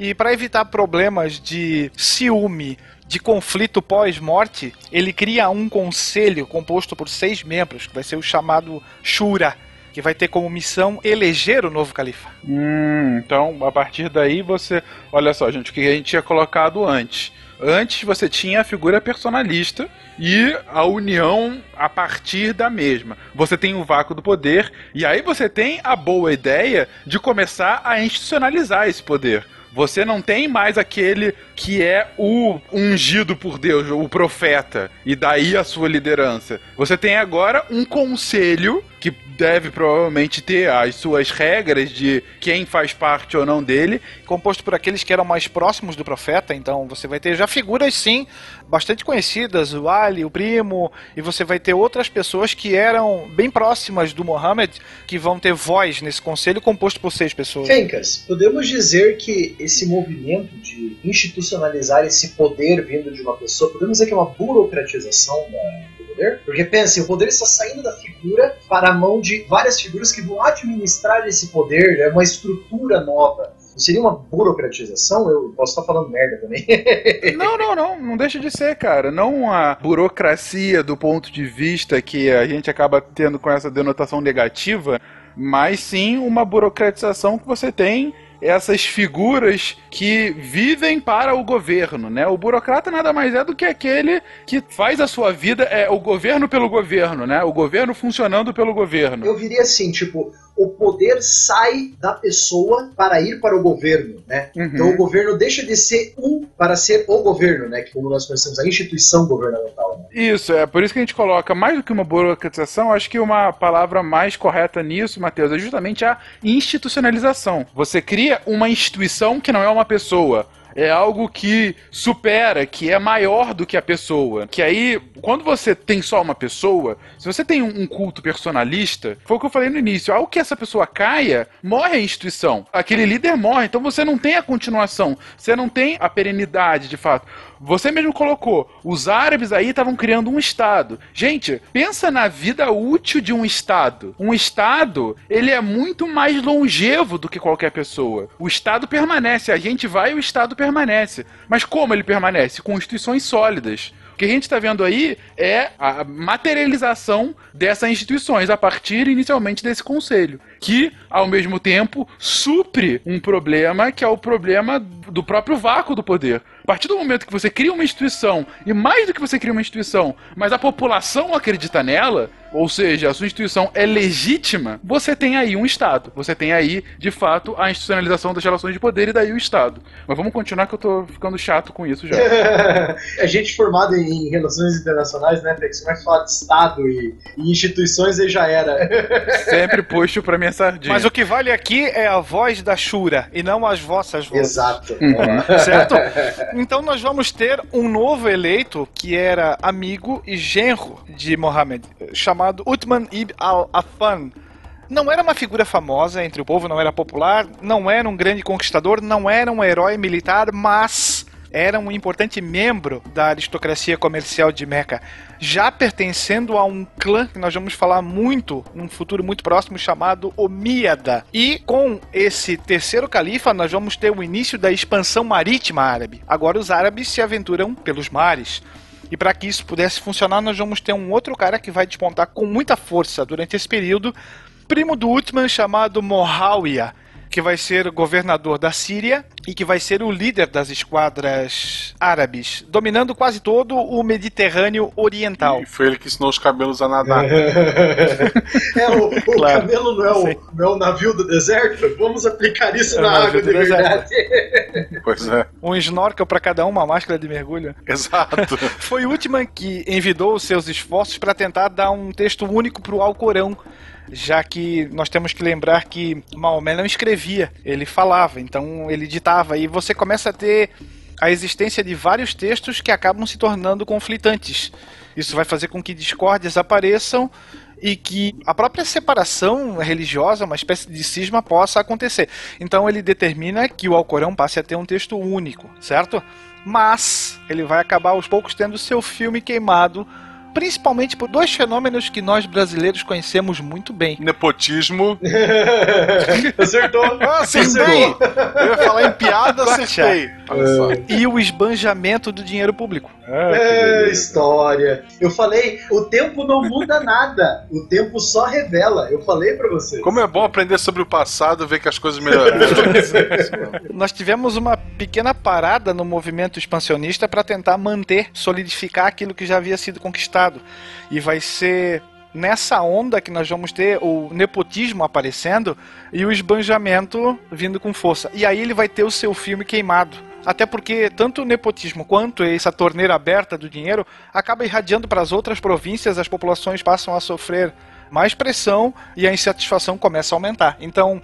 E para evitar problemas de ciúme, de conflito pós-morte, ele cria um conselho composto por seis membros, que vai ser o chamado Shura, que vai ter como missão eleger o novo califa. Hum, então, a partir daí você. Olha só, gente, o que a gente tinha colocado antes. Antes você tinha a figura personalista e a união a partir da mesma. Você tem o vácuo do poder e aí você tem a boa ideia de começar a institucionalizar esse poder. Você não tem mais aquele que é o ungido por Deus, o profeta, e daí a sua liderança. Você tem agora um conselho que deve provavelmente ter as suas regras de quem faz parte ou não dele. Composto por aqueles que eram mais próximos do profeta, então você vai ter já figuras, sim, bastante conhecidas, o Ali, o primo, e você vai ter outras pessoas que eram bem próximas do Mohammed, que vão ter voz nesse conselho composto por seis pessoas. Fencas, podemos dizer que esse movimento de institucionalizar esse poder vindo de uma pessoa, podemos dizer que é uma burocratização da, poder? Porque pense, o poder está saindo da figura para a mão de várias figuras que vão administrar esse poder, é uma estrutura nova. Não seria uma burocratização? Eu posso estar falando merda também. Não, não, não, não deixa de ser, cara. Não a burocracia do ponto de vista que a gente acaba tendo com essa denotação negativa, mas sim uma burocratização que você tem essas figuras que vivem para o governo, né? O burocrata nada mais é do que aquele que faz a sua vida é o governo pelo governo, né? O governo funcionando pelo governo. Eu viria assim, tipo, o poder sai da pessoa para ir para o governo, né? Uhum. Então o governo deixa de ser um para ser o governo, né? Que como nós conhecemos a instituição governamental. Né? Isso, é por isso que a gente coloca mais do que uma burocratização, acho que uma palavra mais correta nisso, Matheus, é justamente a institucionalização. Você cria uma instituição que não é uma pessoa. É algo que supera, que é maior do que a pessoa. Que aí, quando você tem só uma pessoa, se você tem um culto personalista, foi o que eu falei no início, ao que essa pessoa caia, morre a instituição. Aquele líder morre, então você não tem a continuação, você não tem a perenidade de fato. Você mesmo colocou, os árabes aí estavam criando um estado. Gente, pensa na vida útil de um estado. Um estado, ele é muito mais longevo do que qualquer pessoa. O estado permanece, a gente vai e o estado permanece. Mas como ele permanece? Com instituições sólidas. O que a gente está vendo aí é a materialização dessas instituições a partir inicialmente desse conselho, que ao mesmo tempo supre um problema que é o problema do próprio vácuo do poder. Partir do momento que você cria uma instituição, e mais do que você cria uma instituição, mas a população acredita nela, ou seja, a sua instituição é legítima, você tem aí um Estado. Você tem aí, de fato, a institucionalização das relações de poder e daí o Estado. Mas vamos continuar que eu tô ficando chato com isso já. a gente formado em relações internacionais, né, Fex? Como é que fala de Estado e, e instituições aí já era. Sempre puxo pra minha sardinha. Mas o que vale aqui é a voz da Shura e não as vossas vozes. Exato. Certo? Então nós vamos ter um novo eleito que era amigo e genro de Mohammed, chamado Uthman ibn al-Affan. Não era uma figura famosa entre o povo, não era popular, não era um grande conquistador, não era um herói militar, mas era um importante membro da aristocracia comercial de Meca, já pertencendo a um clã que nós vamos falar muito num futuro muito próximo chamado Omíada. E com esse terceiro califa, nós vamos ter o início da expansão marítima árabe. Agora os árabes se aventuram pelos mares. E para que isso pudesse funcionar, nós vamos ter um outro cara que vai despontar com muita força durante esse período, primo do Uthman chamado Mohawiya, que vai ser governador da Síria e que vai ser o líder das esquadras árabes, dominando quase todo o Mediterrâneo Oriental. E foi ele que ensinou os cabelos a nadar. É, o, o Claro. camelo não é o, não é o navio do deserto? Vamos aplicar isso É na água do de deserto. verdade. Pois é, Um snorkel para cada um, uma máscara de mergulho. exato. Foi o Uthman que envidou os seus esforços para tentar dar um texto único para o Alcorão, já que nós temos que lembrar que Maomé não escrevia, ele falava, então ele ditava, e você começa a ter a existência de vários textos que acabam se tornando conflitantes. Isso vai fazer com que discórdias apareçam e que a própria separação religiosa, uma espécie de cisma, possa acontecer. Então ele determina que o Alcorão passe a ter um texto único, certo? Mas ele vai acabar aos poucos tendo seu filme queimado, principalmente por dois fenômenos que nós brasileiros conhecemos muito bem. Nepotismo. Acertou. Ah, acertei! Eu ia falar em piada, acertei. Só. E o esbanjamento do dinheiro público. Ah, É, história. Eu falei, o tempo não muda nada. O tempo só revela. Eu falei pra vocês. Como é bom aprender sobre o passado, ver que as coisas melhoraram. Nós tivemos uma pequena parada no movimento expansionista para tentar manter, solidificar aquilo que já havia sido conquistado. E vai ser nessa onda que nós vamos ter o nepotismo aparecendo e o esbanjamento vindo com força. E aí ele vai ter o seu filme queimado. Até porque tanto o nepotismo quanto essa torneira aberta do dinheiro acaba irradiando para as outras províncias, as populações passam a sofrer mais pressão e a insatisfação começa a aumentar. Então,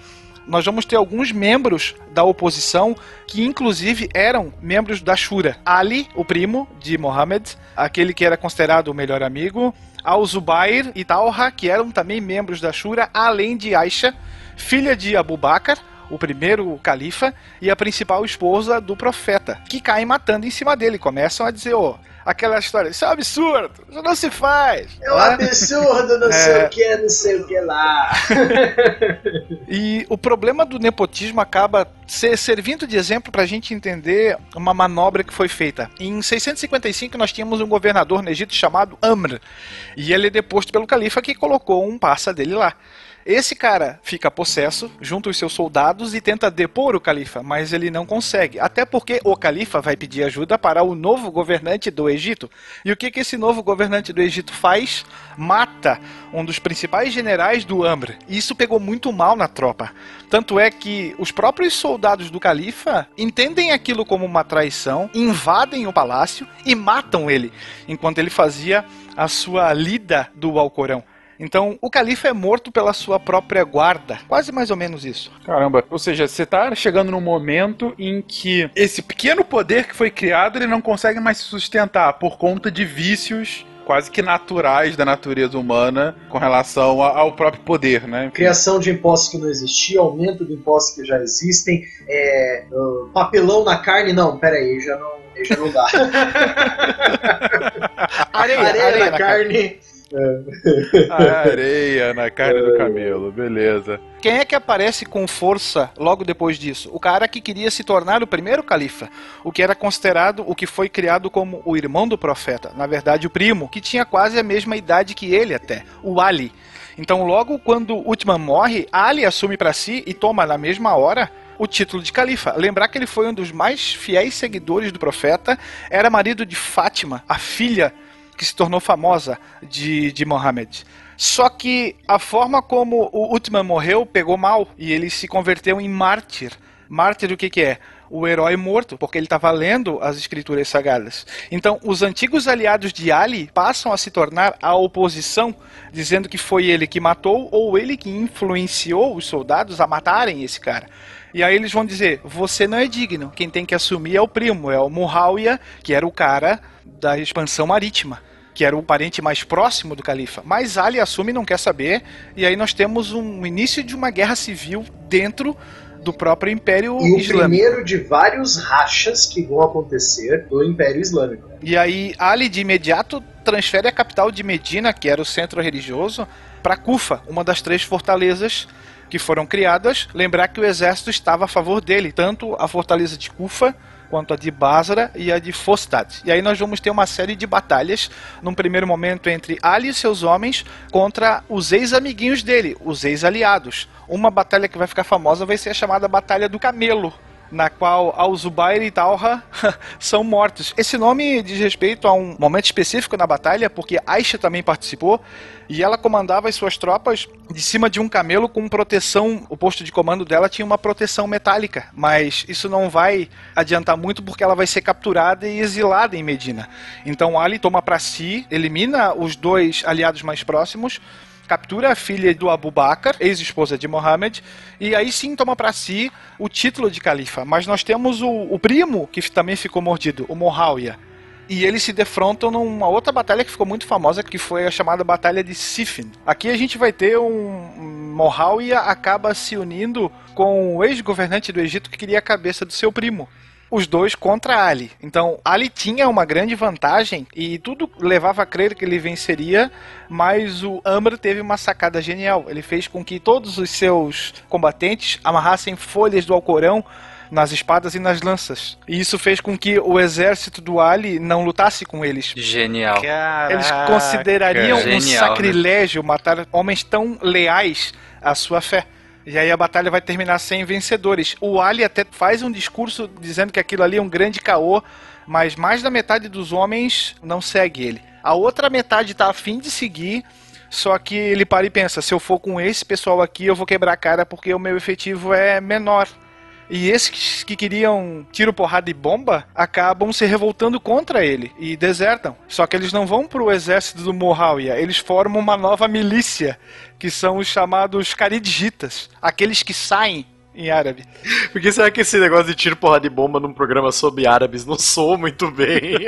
nós vamos ter alguns membros da oposição que, inclusive, eram membros da Shura. Ali, o primo de Mohammed, aquele que era considerado o melhor amigo, Al-Zubair e Talha, que eram também membros da Shura, além de Aisha, filha de Abu Bakr, o primeiro califa, e a principal esposa do profeta, que caem matando em cima dele. Começam a dizer, ô, aquela história, isso é um absurdo, isso não se faz. É um né? absurdo, não sei É. o que, não sei o que lá. E o problema do nepotismo acaba ser, servindo de exemplo para a gente entender uma manobra que foi feita. Em 655 nós tínhamos um governador no Egito chamado Amr, e ele é deposto pelo califa que colocou um passa dele lá. Esse cara fica possesso, junto os seus soldados e tenta depor o califa, mas ele não consegue. Até porque o califa vai pedir ajuda para o novo governante do Egito. E o que, que esse novo governante do Egito faz? Mata um dos principais generais do Amr. E isso pegou muito mal na tropa. Tanto é que os próprios soldados do califa entendem aquilo como uma traição, invadem o palácio e matam ele, enquanto ele fazia a sua lida do Alcorão. Então, o califa é morto pela sua própria guarda. Quase mais ou menos isso. Caramba, ou seja, você tá chegando num momento em que esse pequeno poder que foi criado, ele não consegue mais se sustentar por conta de vícios quase que naturais da natureza humana com relação ao próprio poder, né? Criação de impostos que não existia, aumento de impostos que já existem, é, uh, papelão na carne, não, peraí, já não, aí já não dá. Areia, Areia, areia na na carne. Areia na carne do camelo, beleza. Quem é que aparece com força logo depois disso? O cara que queria se tornar o primeiro califa, o que era considerado o que foi criado como o irmão do profeta, na verdade o primo, que tinha quase a mesma idade que ele até, o Ali. Então, logo quando Uthman morre, Ali assume para si e toma na mesma hora o título de califa. Lembrar que ele foi um dos mais fiéis seguidores do profeta, era marido de Fátima, a filha que se tornou famosa de, de Mohammed. Só que a forma como o Uthman morreu pegou mal e ele se converteu em mártir. Mártir o que, que é? O herói morto, porque ele estava lendo as escrituras sagradas. Então, os antigos aliados de Ali passam a se tornar a oposição, dizendo que foi ele que matou ou ele que influenciou os soldados a matarem esse cara. E aí eles vão dizer: você não é digno, quem tem que assumir é o primo, é o Muawiyah, que era o cara da expansão marítima, que era o parente mais próximo do califa. Mas Ali assume e não quer saber, e aí nós temos um início de uma guerra civil dentro do próprio Império E o Islâmico. primeiro de vários rachas que vão acontecer do Império Islâmico. E aí Ali de imediato transfere a capital de Medina, que era o centro religioso, para Kufa, uma das três fortalezas que foram criadas. Lembrar que o exército estava a favor dele, tanto a fortaleza de Kufa quanto a de Basra e a de Fostad. E aí nós vamos ter uma série de batalhas, num primeiro momento entre Ali e seus homens contra os ex-amiguinhos dele, os ex-aliados. Uma batalha que vai ficar famosa vai ser a chamada Batalha do Camelo, na qual Al-Zubair e Talha são mortos. Esse nome diz respeito a um momento específico na batalha, porque Aisha também participou, e ela comandava as suas tropas de cima de um camelo com proteção. O posto de comando dela tinha uma proteção metálica, mas isso não vai adiantar muito porque ela vai ser capturada e exilada em Medina. Então Ali toma para si, elimina os dois aliados mais próximos captura a filha do Abu Bakr, ex-esposa de Mohammed, e aí sim toma para si o título de califa. Mas nós temos o, o primo, que também ficou mordido, o Muawiyah. E eles se defrontam numa outra batalha que ficou muito famosa, que foi a chamada Batalha de Siffin. Aqui a gente vai ter um... Muawiyah acaba se unindo com o ex-governante do Egito que queria a cabeça do seu primo os dois contra Ali. Então, Ali tinha uma grande vantagem e tudo levava a crer que ele venceria, mas o Amr teve uma sacada genial. Ele fez com que todos os seus combatentes amarrassem folhas do Alcorão nas espadas e nas lanças. E isso fez com que o exército do Ali não lutasse com eles. Genial. Eles considerariam um Genial, sacrilégio matar homens tão leais à sua fé. E aí a batalha vai terminar sem vencedores. O Ali até faz um discurso dizendo que aquilo ali é um grande caô, mas mais da metade dos homens não segue ele. A outra metade tá afim de seguir, só que ele para e pensa: se eu for com esse pessoal aqui, eu vou quebrar a cara porque o meu efetivo é menor. E esses que queriam tiro, porrada e bomba acabam se revoltando contra ele e desertam. Só que eles não vão pro exército do Mohawiya, eles formam uma nova milícia, que são os chamados Caridigitas, aqueles que saem em árabe. Por que será que esse negócio de tiro, porra de bomba num programa sobre árabes não soa muito bem?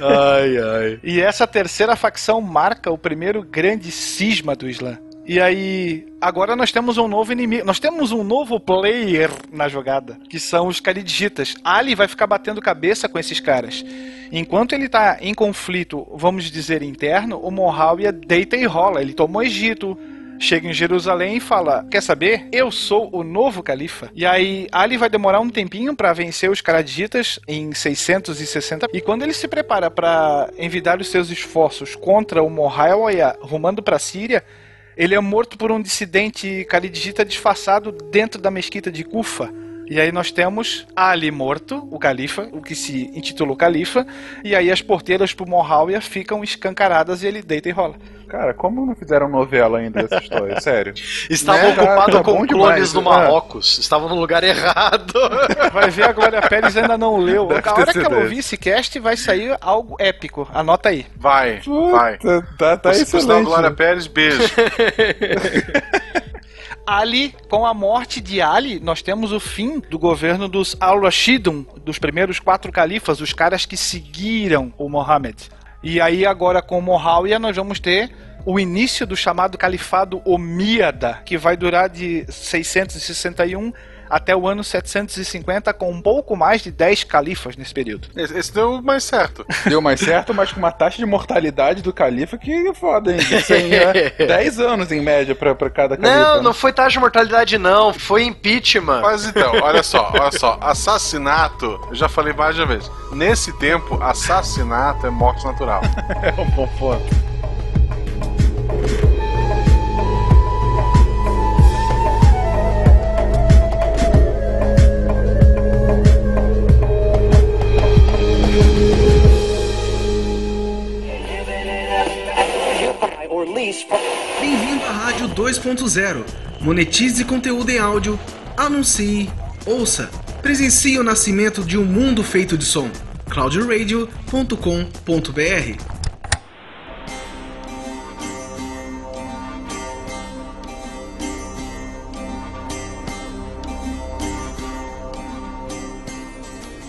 ai, ai. E essa terceira facção marca o primeiro grande cisma do Islã. E aí, agora nós temos um novo inimigo, nós temos um novo player na jogada, que são os Caridigitas. Ali vai ficar batendo cabeça com esses caras. Enquanto ele tá em conflito, vamos dizer, interno, o Moháwia deita e rola. Ele toma o Egito, chega em Jerusalém e fala: Quer saber? Eu sou o novo califa. E aí, Ali vai demorar um tempinho para vencer os Caraditas em 660. E quando ele se prepara para envidar os seus esforços contra o Moháwia rumando para a Síria, ele é morto por um dissidente caridita disfarçado dentro da mesquita de Kufa. E aí nós temos Ali morto, o califa, o que se intitulou califa, e aí as porteiras pro Moháwia ficam escancaradas e ele deita e rola. Cara, como não fizeram novela ainda dessa história? Sério. Estavam Né? Tá- ocupados tá com bom clones demais, no é. Marrocos. Estavam no lugar errado. Vai ver a Glória Pérez ainda não leu. Deve a hora que ela esse. ouvir esse cast vai sair algo épico. Anota aí. Vai, vai. Tá, tá, tá Você excelente. Glória Pérez, beijo. Ali, com a morte de Ali, nós temos o fim do governo dos Al-Rashidun, dos primeiros quatro califas, os caras que seguiram o Mohammed. E aí, agora com Moháwia, nós vamos ter o início do chamado Califado Omíada, que vai durar de 661 até o ano 750, com um pouco mais de 10 califas nesse período. Esse, esse deu mais certo. Deu mais certo, mas com uma taxa de mortalidade do califa que é foda, hein? Isso aí é 10 anos em média pra, pra cada califa. Não, né? não foi taxa de mortalidade, não. Foi impeachment. Mas então, olha só, olha só. Assassinato, eu já falei várias vezes. Nesse tempo, assassinato é morte natural. É um bom ponto. 2.0. Monetize conteúdo em áudio, anuncie, ouça, presencie o nascimento de um mundo feito de som. cloudradio.com.br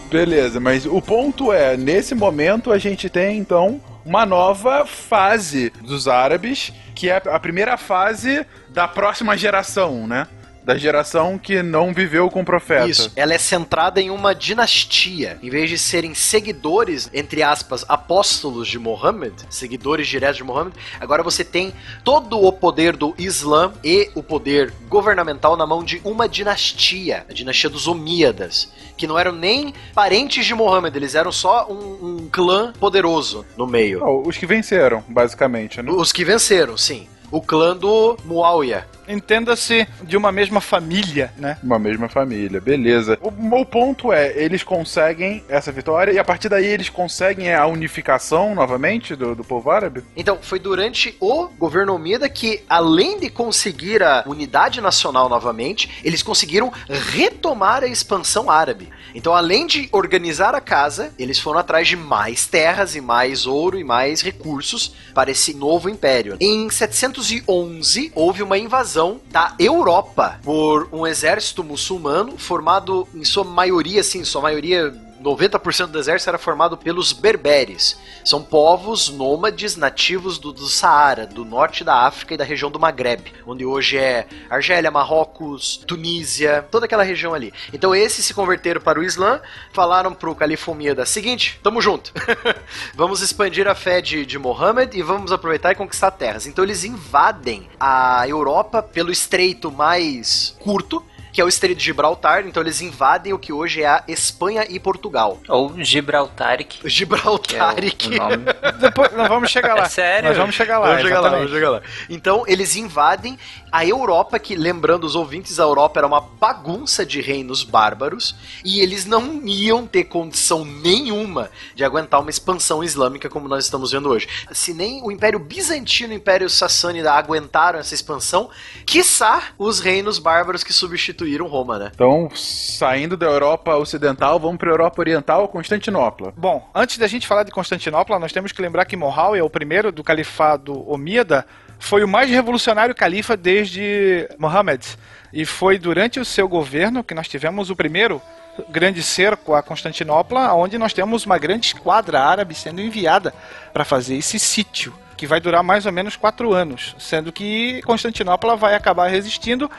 Beleza, mas o ponto é, nesse momento a gente tem então uma nova fase dos árabes, que é a primeira fase da próxima geração, né? Da geração que não viveu com o profeta. Isso, ela é centrada em uma dinastia. Em vez de serem seguidores, entre aspas, apóstolos de Mohammed, seguidores diretos de Mohammed, agora você tem todo o poder do Islã e o poder governamental na mão de uma dinastia, a dinastia dos Omíadas, que não eram nem parentes de Mohammed, eles eram só um, um clã poderoso no meio. Não, os que venceram, basicamente, né? Os que venceram, sim. O clã do Muawiyah. Entenda-se de uma mesma família, né? Uma mesma família, beleza. O, o ponto é, eles conseguem essa vitória e a partir daí eles conseguem a unificação novamente do, do povo árabe? Então, foi durante o governo Omida que, além de conseguir a unidade nacional novamente, eles conseguiram retomar a expansão árabe. Então, além de organizar a casa, eles foram atrás de mais terras e mais ouro e mais recursos para esse novo império. Em 711, houve uma invasão da Europa por um exército muçulmano formado em sua maioria, assim, sua maioria 90% do exército era formado pelos berberes. São povos nômades nativos do, do Saara, do norte da África e da região do Maghreb, onde hoje é Argélia, Marrocos, Tunísia, toda aquela região ali. Então esses se converteram para o Islã, falaram pro califa Omíada, seguinte, tamo junto. vamos expandir a fé de, de Mohammed e vamos aproveitar e conquistar terras. Então eles invadem a Europa pelo estreito mais curto, que é o Estreito de Gibraltar. Então eles invadem o que hoje é a Espanha e Portugal. Ou Gibraltaric. Gibraltaric. É. Depois, nós vamos chegar lá. É sério? Nós vamos chegar lá. Vamos chegar lá, vamos chegar lá. Então, eles invadem a Europa, que, lembrando os ouvintes, a Europa era uma bagunça de reinos bárbaros, e eles não iam ter condição nenhuma de aguentar uma expansão islâmica como nós estamos vendo hoje. Se nem o Império Bizantino e o Império Sassânida aguentaram essa expansão, quiçá os reinos bárbaros que substituíram Roma, né? Então, saindo da Europa Ocidental, vamos pra Europa Oriental, Constantinopla. Bom, antes da gente falar de Constantinopla, nós temos que lembrar que Muawiyah, o primeiro do califado omíada, foi o mais revolucionário califa desde Mohammed. E foi durante o seu governo que nós tivemos o primeiro grande cerco a Constantinopla, onde nós temos uma grande esquadra árabe sendo enviada para fazer esse sítio, que vai durar mais ou menos quatro anos, sendo que Constantinopla vai acabar resistindo,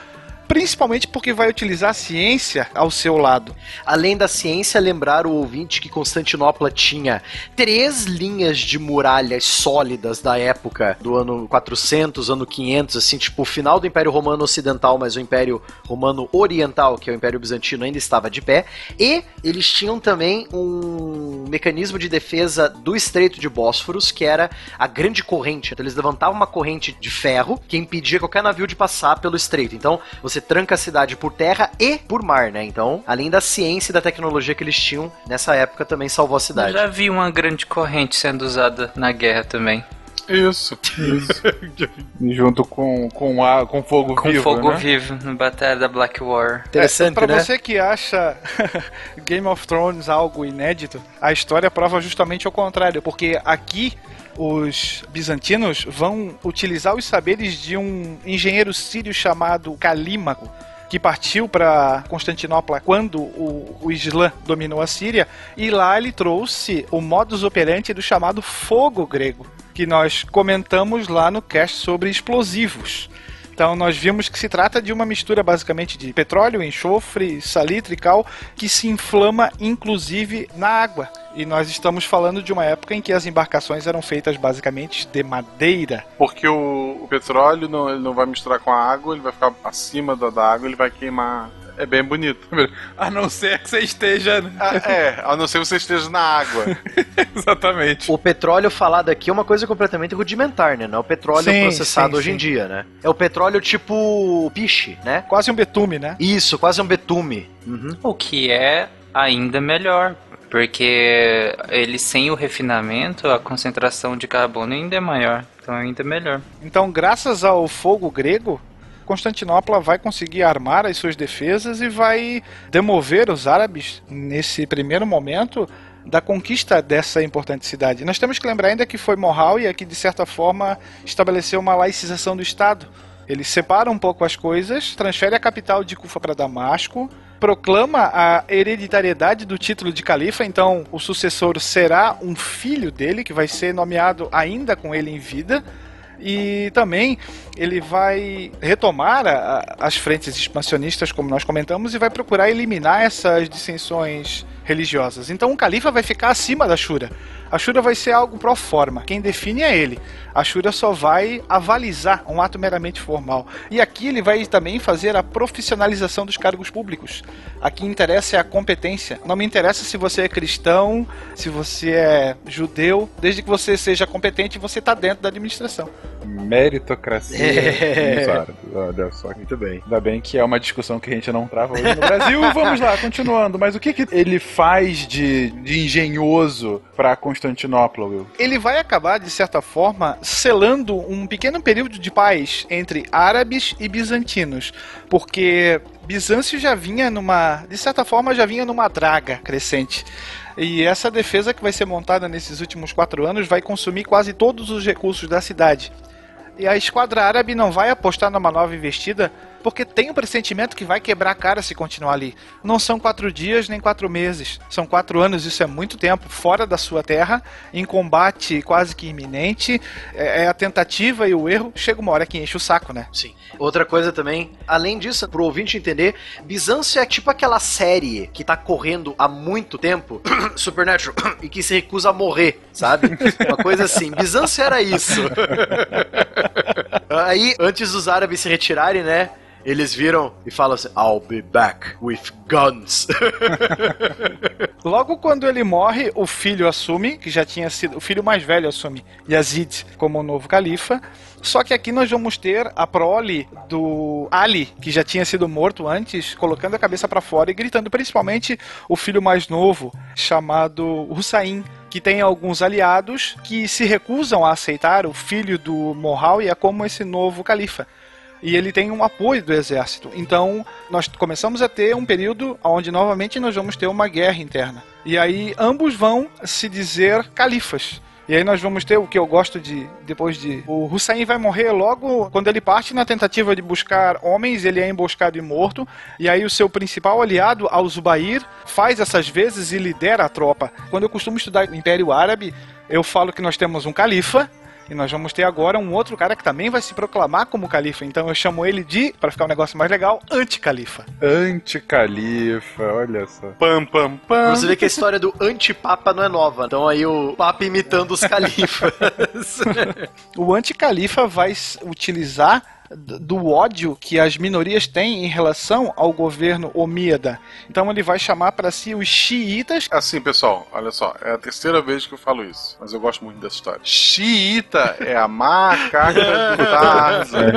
principalmente porque vai utilizar a ciência ao seu lado. Além da ciência, lembrar o ouvinte que Constantinopla tinha três linhas de muralhas sólidas da época, do ano 400, ano 500, assim, tipo o final do Império Romano Ocidental, mas o Império Romano Oriental, que é o Império Bizantino, ainda estava de pé. E eles tinham também um mecanismo de defesa do Estreito de Bósforos, que era a grande corrente. Então eles levantavam uma corrente de ferro que impedia qualquer navio de passar pelo estreito. Então você tranca a cidade por terra e por mar, né? Então, além da ciência e da tecnologia que eles tinham nessa época, também salvou a Eu cidade. já vi uma grande corrente sendo usada na guerra também. Isso. Junto com, com, a, com fogo Com vivo, fogo né? vivo no Batalha da Black War. Interessante, pra né? você que acha Game of Thrones algo inédito, a história prova justamente o contrário, porque aqui os bizantinos vão utilizar os saberes de um engenheiro sírio chamado Calímaco, que partiu para Constantinopla quando o, o Islã dominou a Síria, e lá ele trouxe o modus operandi do chamado fogo grego, que nós comentamos lá no cast sobre explosivos. Então nós vimos que se trata de uma mistura basicamente de petróleo, enxofre, salitre e cal que se inflama inclusive na água. E nós estamos falando de uma época em que as embarcações eram feitas basicamente de madeira. Porque o, o petróleo não, ele não vai misturar com a água, ele vai ficar acima da, da água, ele vai queimar. É bem bonito. A não ser que você esteja. Ah, é, a não ser que você esteja na água. Exatamente. O petróleo falado aqui é uma coisa completamente rudimentar, né? Não é o petróleo Sim, processado sim, hoje em sim. dia, né? É o petróleo tipo piche, né? Quase um betume, né? Isso, quase um betume. Uhum. O que é ainda melhor. Porque ele sem o refinamento, a concentração de carbono ainda é maior. Então é ainda melhor. Então, graças ao fogo grego, Constantinopla vai conseguir armar as suas defesas e vai demover os árabes nesse primeiro momento da conquista dessa importante cidade. Nós temos que lembrar ainda que foi Muawiyah que de certa forma estabeleceu uma laicização do Estado. Ele separa um pouco as coisas, transfere a capital de Kufa para Damasco, proclama a hereditariedade do título de califa, então o sucessor será um filho dele que vai ser nomeado ainda com ele em vida. E também ele vai retomar a- as frentes expansionistas, como nós comentamos, e vai procurar eliminar essas dissensões religiosas. Então o califa vai ficar acima da Shura. A Shura vai ser algo pro forma. Quem define é ele. A Shura só vai avalizar um ato meramente formal. E aqui ele vai também fazer a profissionalização dos cargos públicos. Aqui interessa é a competência. Não me interessa se você é cristão, se você é judeu, desde que você seja competente, você está dentro da administração. Meritocracia É. dos árabes. Olha só. Muito bem. Ainda bem que é uma discussão que a gente não trava hoje no Brasil. Vamos lá, continuando. Mas o que, que ele faz de, de engenhoso pra Constantinopla, Will? ele vai acabar, de certa forma, selando um pequeno período de paz entre árabes e bizantinos, porque Bizâncio já vinha numa, de certa forma, já vinha numa draga crescente. E essa defesa que vai ser montada nesses últimos quatro anos vai consumir quase todos os recursos da cidade. E a esquadra árabe não vai apostar numa nova investida porque tem um pressentimento que vai quebrar a cara se continuar ali. Não são quatro dias nem quatro meses. São quatro anos, isso é muito tempo fora da sua terra, em combate quase que iminente. É, é a tentativa e o erro. Chega uma hora que enche o saco, né? Sim. Outra coisa também, além disso, pro ouvinte entender, Bizâncio é tipo aquela série que tá correndo há muito tempo, Supernatural, e que se recusa a morrer, sabe? Uma coisa assim. Bizâncio era isso. Aí, antes dos árabes se retirarem, né? Eles viram e falam assim: I'll be back with guns. Logo quando ele morre, o filho assume, que já tinha sido. O filho mais velho assume Yazid como o novo califa. Só que aqui nós vamos ter a prole do Ali, que já tinha sido morto antes, colocando a cabeça para fora e gritando, principalmente o filho mais novo, chamado Hussein, que tem alguns aliados que se recusam a aceitar o filho do Muawiyah como esse novo califa. E ele tem um apoio do exército. Então, nós começamos a ter um período onde novamente nós vamos ter uma guerra interna. E aí ambos vão se dizer califas. E aí nós vamos ter o que eu gosto de depois de o Hussein vai morrer logo quando ele parte na tentativa de buscar homens, ele é emboscado e morto. E aí o seu principal aliado, Al-Zubair, faz essas vezes e lidera a tropa. Quando eu costumo estudar o Império Árabe, eu falo que nós temos um califa e nós vamos ter agora um outro cara que também vai se proclamar como califa. Então eu chamo ele de, para ficar um negócio mais legal, anticalifa. Anticalifa, olha só. Pam, pam, pam. Você vê que a história do antipapa não é nova. Então aí o papa imitando os califas. O anticalifa vai utilizar do ódio que as minorias têm em relação ao governo omíada. Então ele vai chamar para si os xiitas. Assim, pessoal, olha só, é a terceira vez que eu falo isso, mas eu gosto muito dessa história. Xiita é a macaca do Tarzan.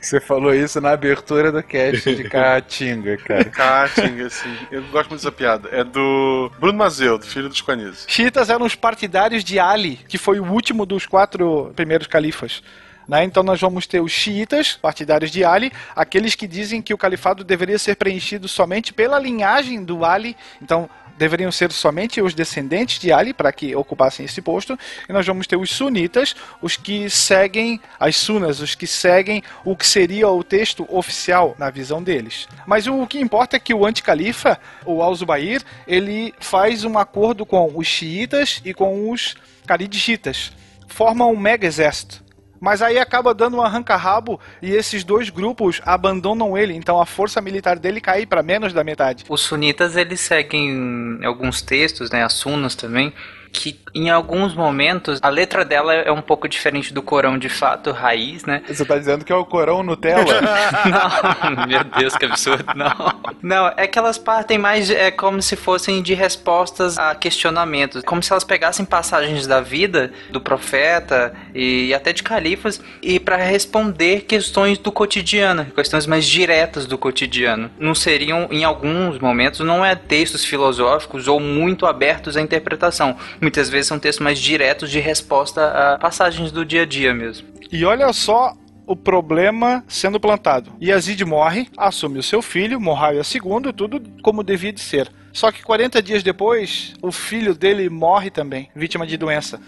Você falou isso na abertura do cast de Caatinga, cara. Caatinga, assim. Eu gosto muito dessa piada. É do Bruno Mazeu, do filho dos Quanis. Xiitas eram os partidários de Ali, que foi o último dos quatro primeiros califas. Né? Então nós vamos ter os xiitas, partidários de Ali, aqueles que dizem que o califado deveria ser preenchido somente pela linhagem do Ali. Então deveriam ser somente os descendentes de Ali para que ocupassem esse posto. E nós vamos ter os sunitas, os que seguem as sunas, os que seguem o que seria o texto oficial na visão deles. Mas o que importa é que o anticalifa, o Al-Zubair, ele faz um acordo com os xiitas e com os caridigitas. Formam um mega exército. Mas aí acaba dando um arranca-rabo e esses dois grupos abandonam ele, então a força militar dele cai para menos da metade. Os sunitas eles seguem alguns textos, né, as sunas também, que em alguns momentos a letra dela é um pouco diferente do Corão de fato, raiz, né? Você tá dizendo que é o Corão Nutella? não, meu Deus, que absurdo, não. Não, é que elas partem mais é como se fossem de respostas a questionamentos, como se elas pegassem passagens da vida do profeta e até de califas e para responder questões do cotidiano, questões mais diretas do cotidiano. Não seriam em alguns momentos não é textos filosóficos ou muito abertos à interpretação. Muitas vezes são textos mais diretos de resposta a passagens do dia a dia mesmo. E olha só o problema sendo plantado. Yazid morre, assume o seu filho, Muawiyah II, tudo como devia de ser. Só que 40 dias depois, o filho dele morre também, vítima de doença.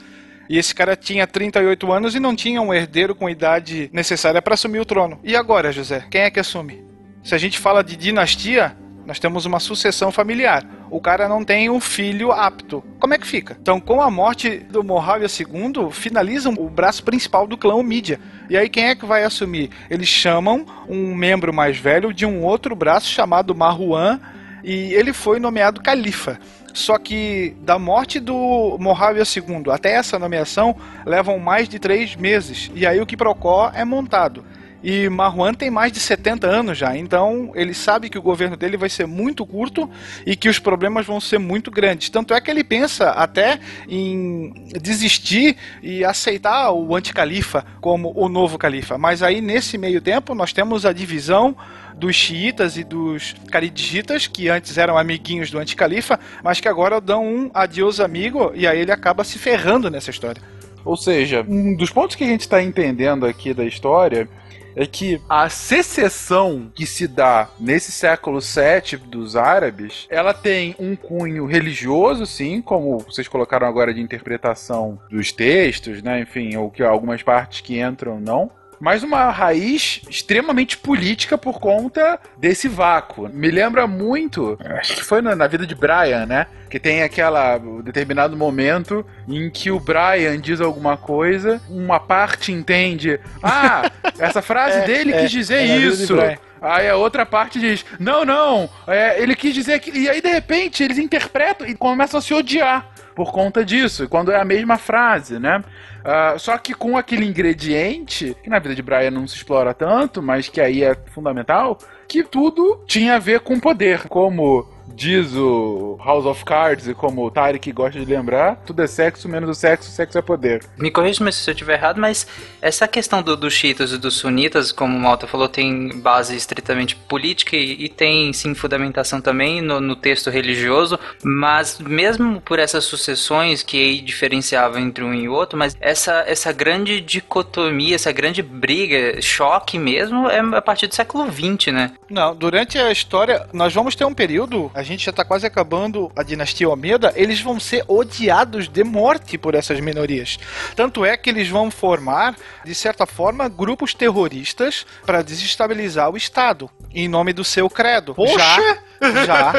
E esse cara tinha 38 anos e não tinha um herdeiro com idade necessária para assumir o trono. E agora, José? Quem é que assume? Se a gente fala de dinastia, nós temos uma sucessão familiar. O cara não tem um filho apto. Como é que fica? Então, com a morte do Muawiyah II, finalizam o braço principal do clã Mídia. E aí quem é que vai assumir? Eles chamam um membro mais velho de um outro braço chamado Marwan e ele foi nomeado califa. Só que da morte do Muawiyah II até essa nomeação levam mais de três meses. E aí o que Procó é montado. E Marwan tem mais de 70 anos já, então ele sabe que o governo dele vai ser muito curto e que os problemas vão ser muito grandes. Tanto é que ele pensa até em desistir e aceitar o anticalifa como o novo califa. Mas aí nesse meio tempo nós temos a divisão dos xiitas e dos caridigitas, que antes eram amiguinhos do anticalifa, mas que agora dão um adiós amigo e aí ele acaba se ferrando nessa história. Ou seja, um dos pontos que a gente está entendendo aqui da história é que a secessão que se dá nesse século VII dos árabes, ela tem um cunho religioso, sim, como vocês colocaram agora de interpretação dos textos, né? Enfim, ou que algumas partes que entram não. Mas uma raiz extremamente política por conta desse vácuo. Me lembra muito, acho que foi na, na vida de Brian, né? Que tem aquela um determinado momento em que o Brian diz alguma coisa, uma parte entende, ah, essa frase É, dele é, quis dizer é isso. Aí a outra parte diz: Não, não, é, ele quis dizer que. E aí, de repente, eles interpretam e começam a se odiar. Por conta disso, quando é a mesma frase, né? Uh, só que com aquele ingrediente, que na vida de Brian não se explora tanto, mas que aí é fundamental, que tudo tinha a ver com poder, como diz o House of Cards e como o Tarek gosta de lembrar, tudo é sexo, menos o sexo, sexo é poder. Me corrija se eu estiver errado, mas essa questão do, dos chiitas e dos sunitas, como o Malta falou, tem base estritamente política e, e tem sim fundamentação também no, no, texto religioso, mas mesmo por essas sucessões que aí diferenciavam entre um e outro, mas essa, essa grande dicotomia, essa grande briga, choque mesmo, é a partir do século XX, né? Não, durante a história, nós vamos ter um período a gente já tá quase acabando a dinastia Omeda, eles vão ser odiados de morte por essas minorias. Tanto é que eles vão formar, de certa forma, grupos terroristas para desestabilizar o Estado, em nome do seu credo. Poxa! Já. Já.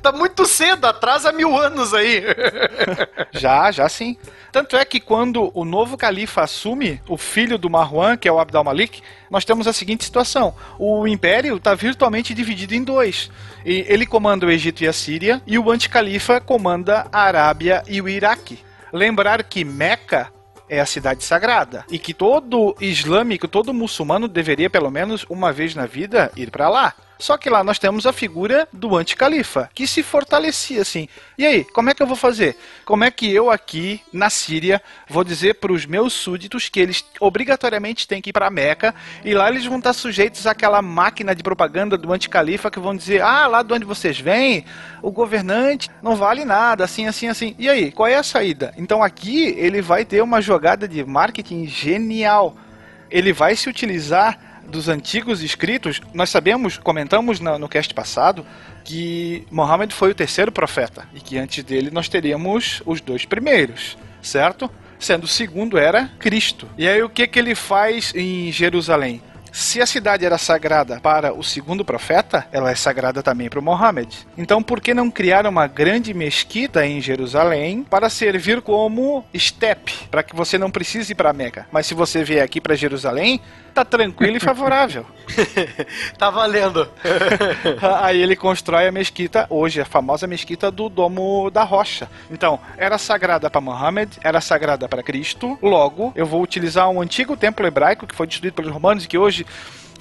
tá muito cedo, atrasa mil anos aí. já, já sim. Tanto é que quando o novo califa assume, o filho do Marwan, que é o Abdal Malik, nós temos a seguinte situação: o império está virtualmente dividido em dois. E ele comanda o Egito e a Síria, e o anticalifa comanda a Arábia e o Iraque. Lembrar que Meca é a cidade sagrada e que todo islâmico, todo muçulmano deveria pelo menos uma vez na vida ir para lá. Só que lá nós temos a figura do anticalifa, que se fortalecia assim. E aí, como é que eu vou fazer? Como é que eu aqui na Síria vou dizer para os meus súditos que eles obrigatoriamente têm que ir para Meca e lá eles vão estar sujeitos àquela máquina de propaganda do anticalifa que vão dizer: "Ah, lá de onde vocês vêm, o governante não vale nada, assim, assim, assim". E aí, qual é a saída? Então aqui ele vai ter uma jogada de marketing genial. Ele vai se utilizar dos antigos escritos, nós sabemos, comentamos no, no cast passado, que Mohammed foi o terceiro profeta e que antes dele nós teríamos os dois primeiros, certo? Sendo o segundo era Cristo. E aí o que, que ele faz em Jerusalém? Se a cidade era sagrada para o segundo profeta, ela é sagrada também para o Mohammed. Então, por que não criar uma grande mesquita em Jerusalém para servir como estepe, para que você não precise ir para Meca? Mas se você vier aqui para Jerusalém, tá tranquilo e favorável. tá valendo. Aí ele constrói a mesquita, hoje a famosa mesquita do Domo da Rocha. Então, era sagrada para Mohammed, era sagrada para Cristo. Logo, eu vou utilizar um antigo templo hebraico que foi destruído pelos romanos e que hoje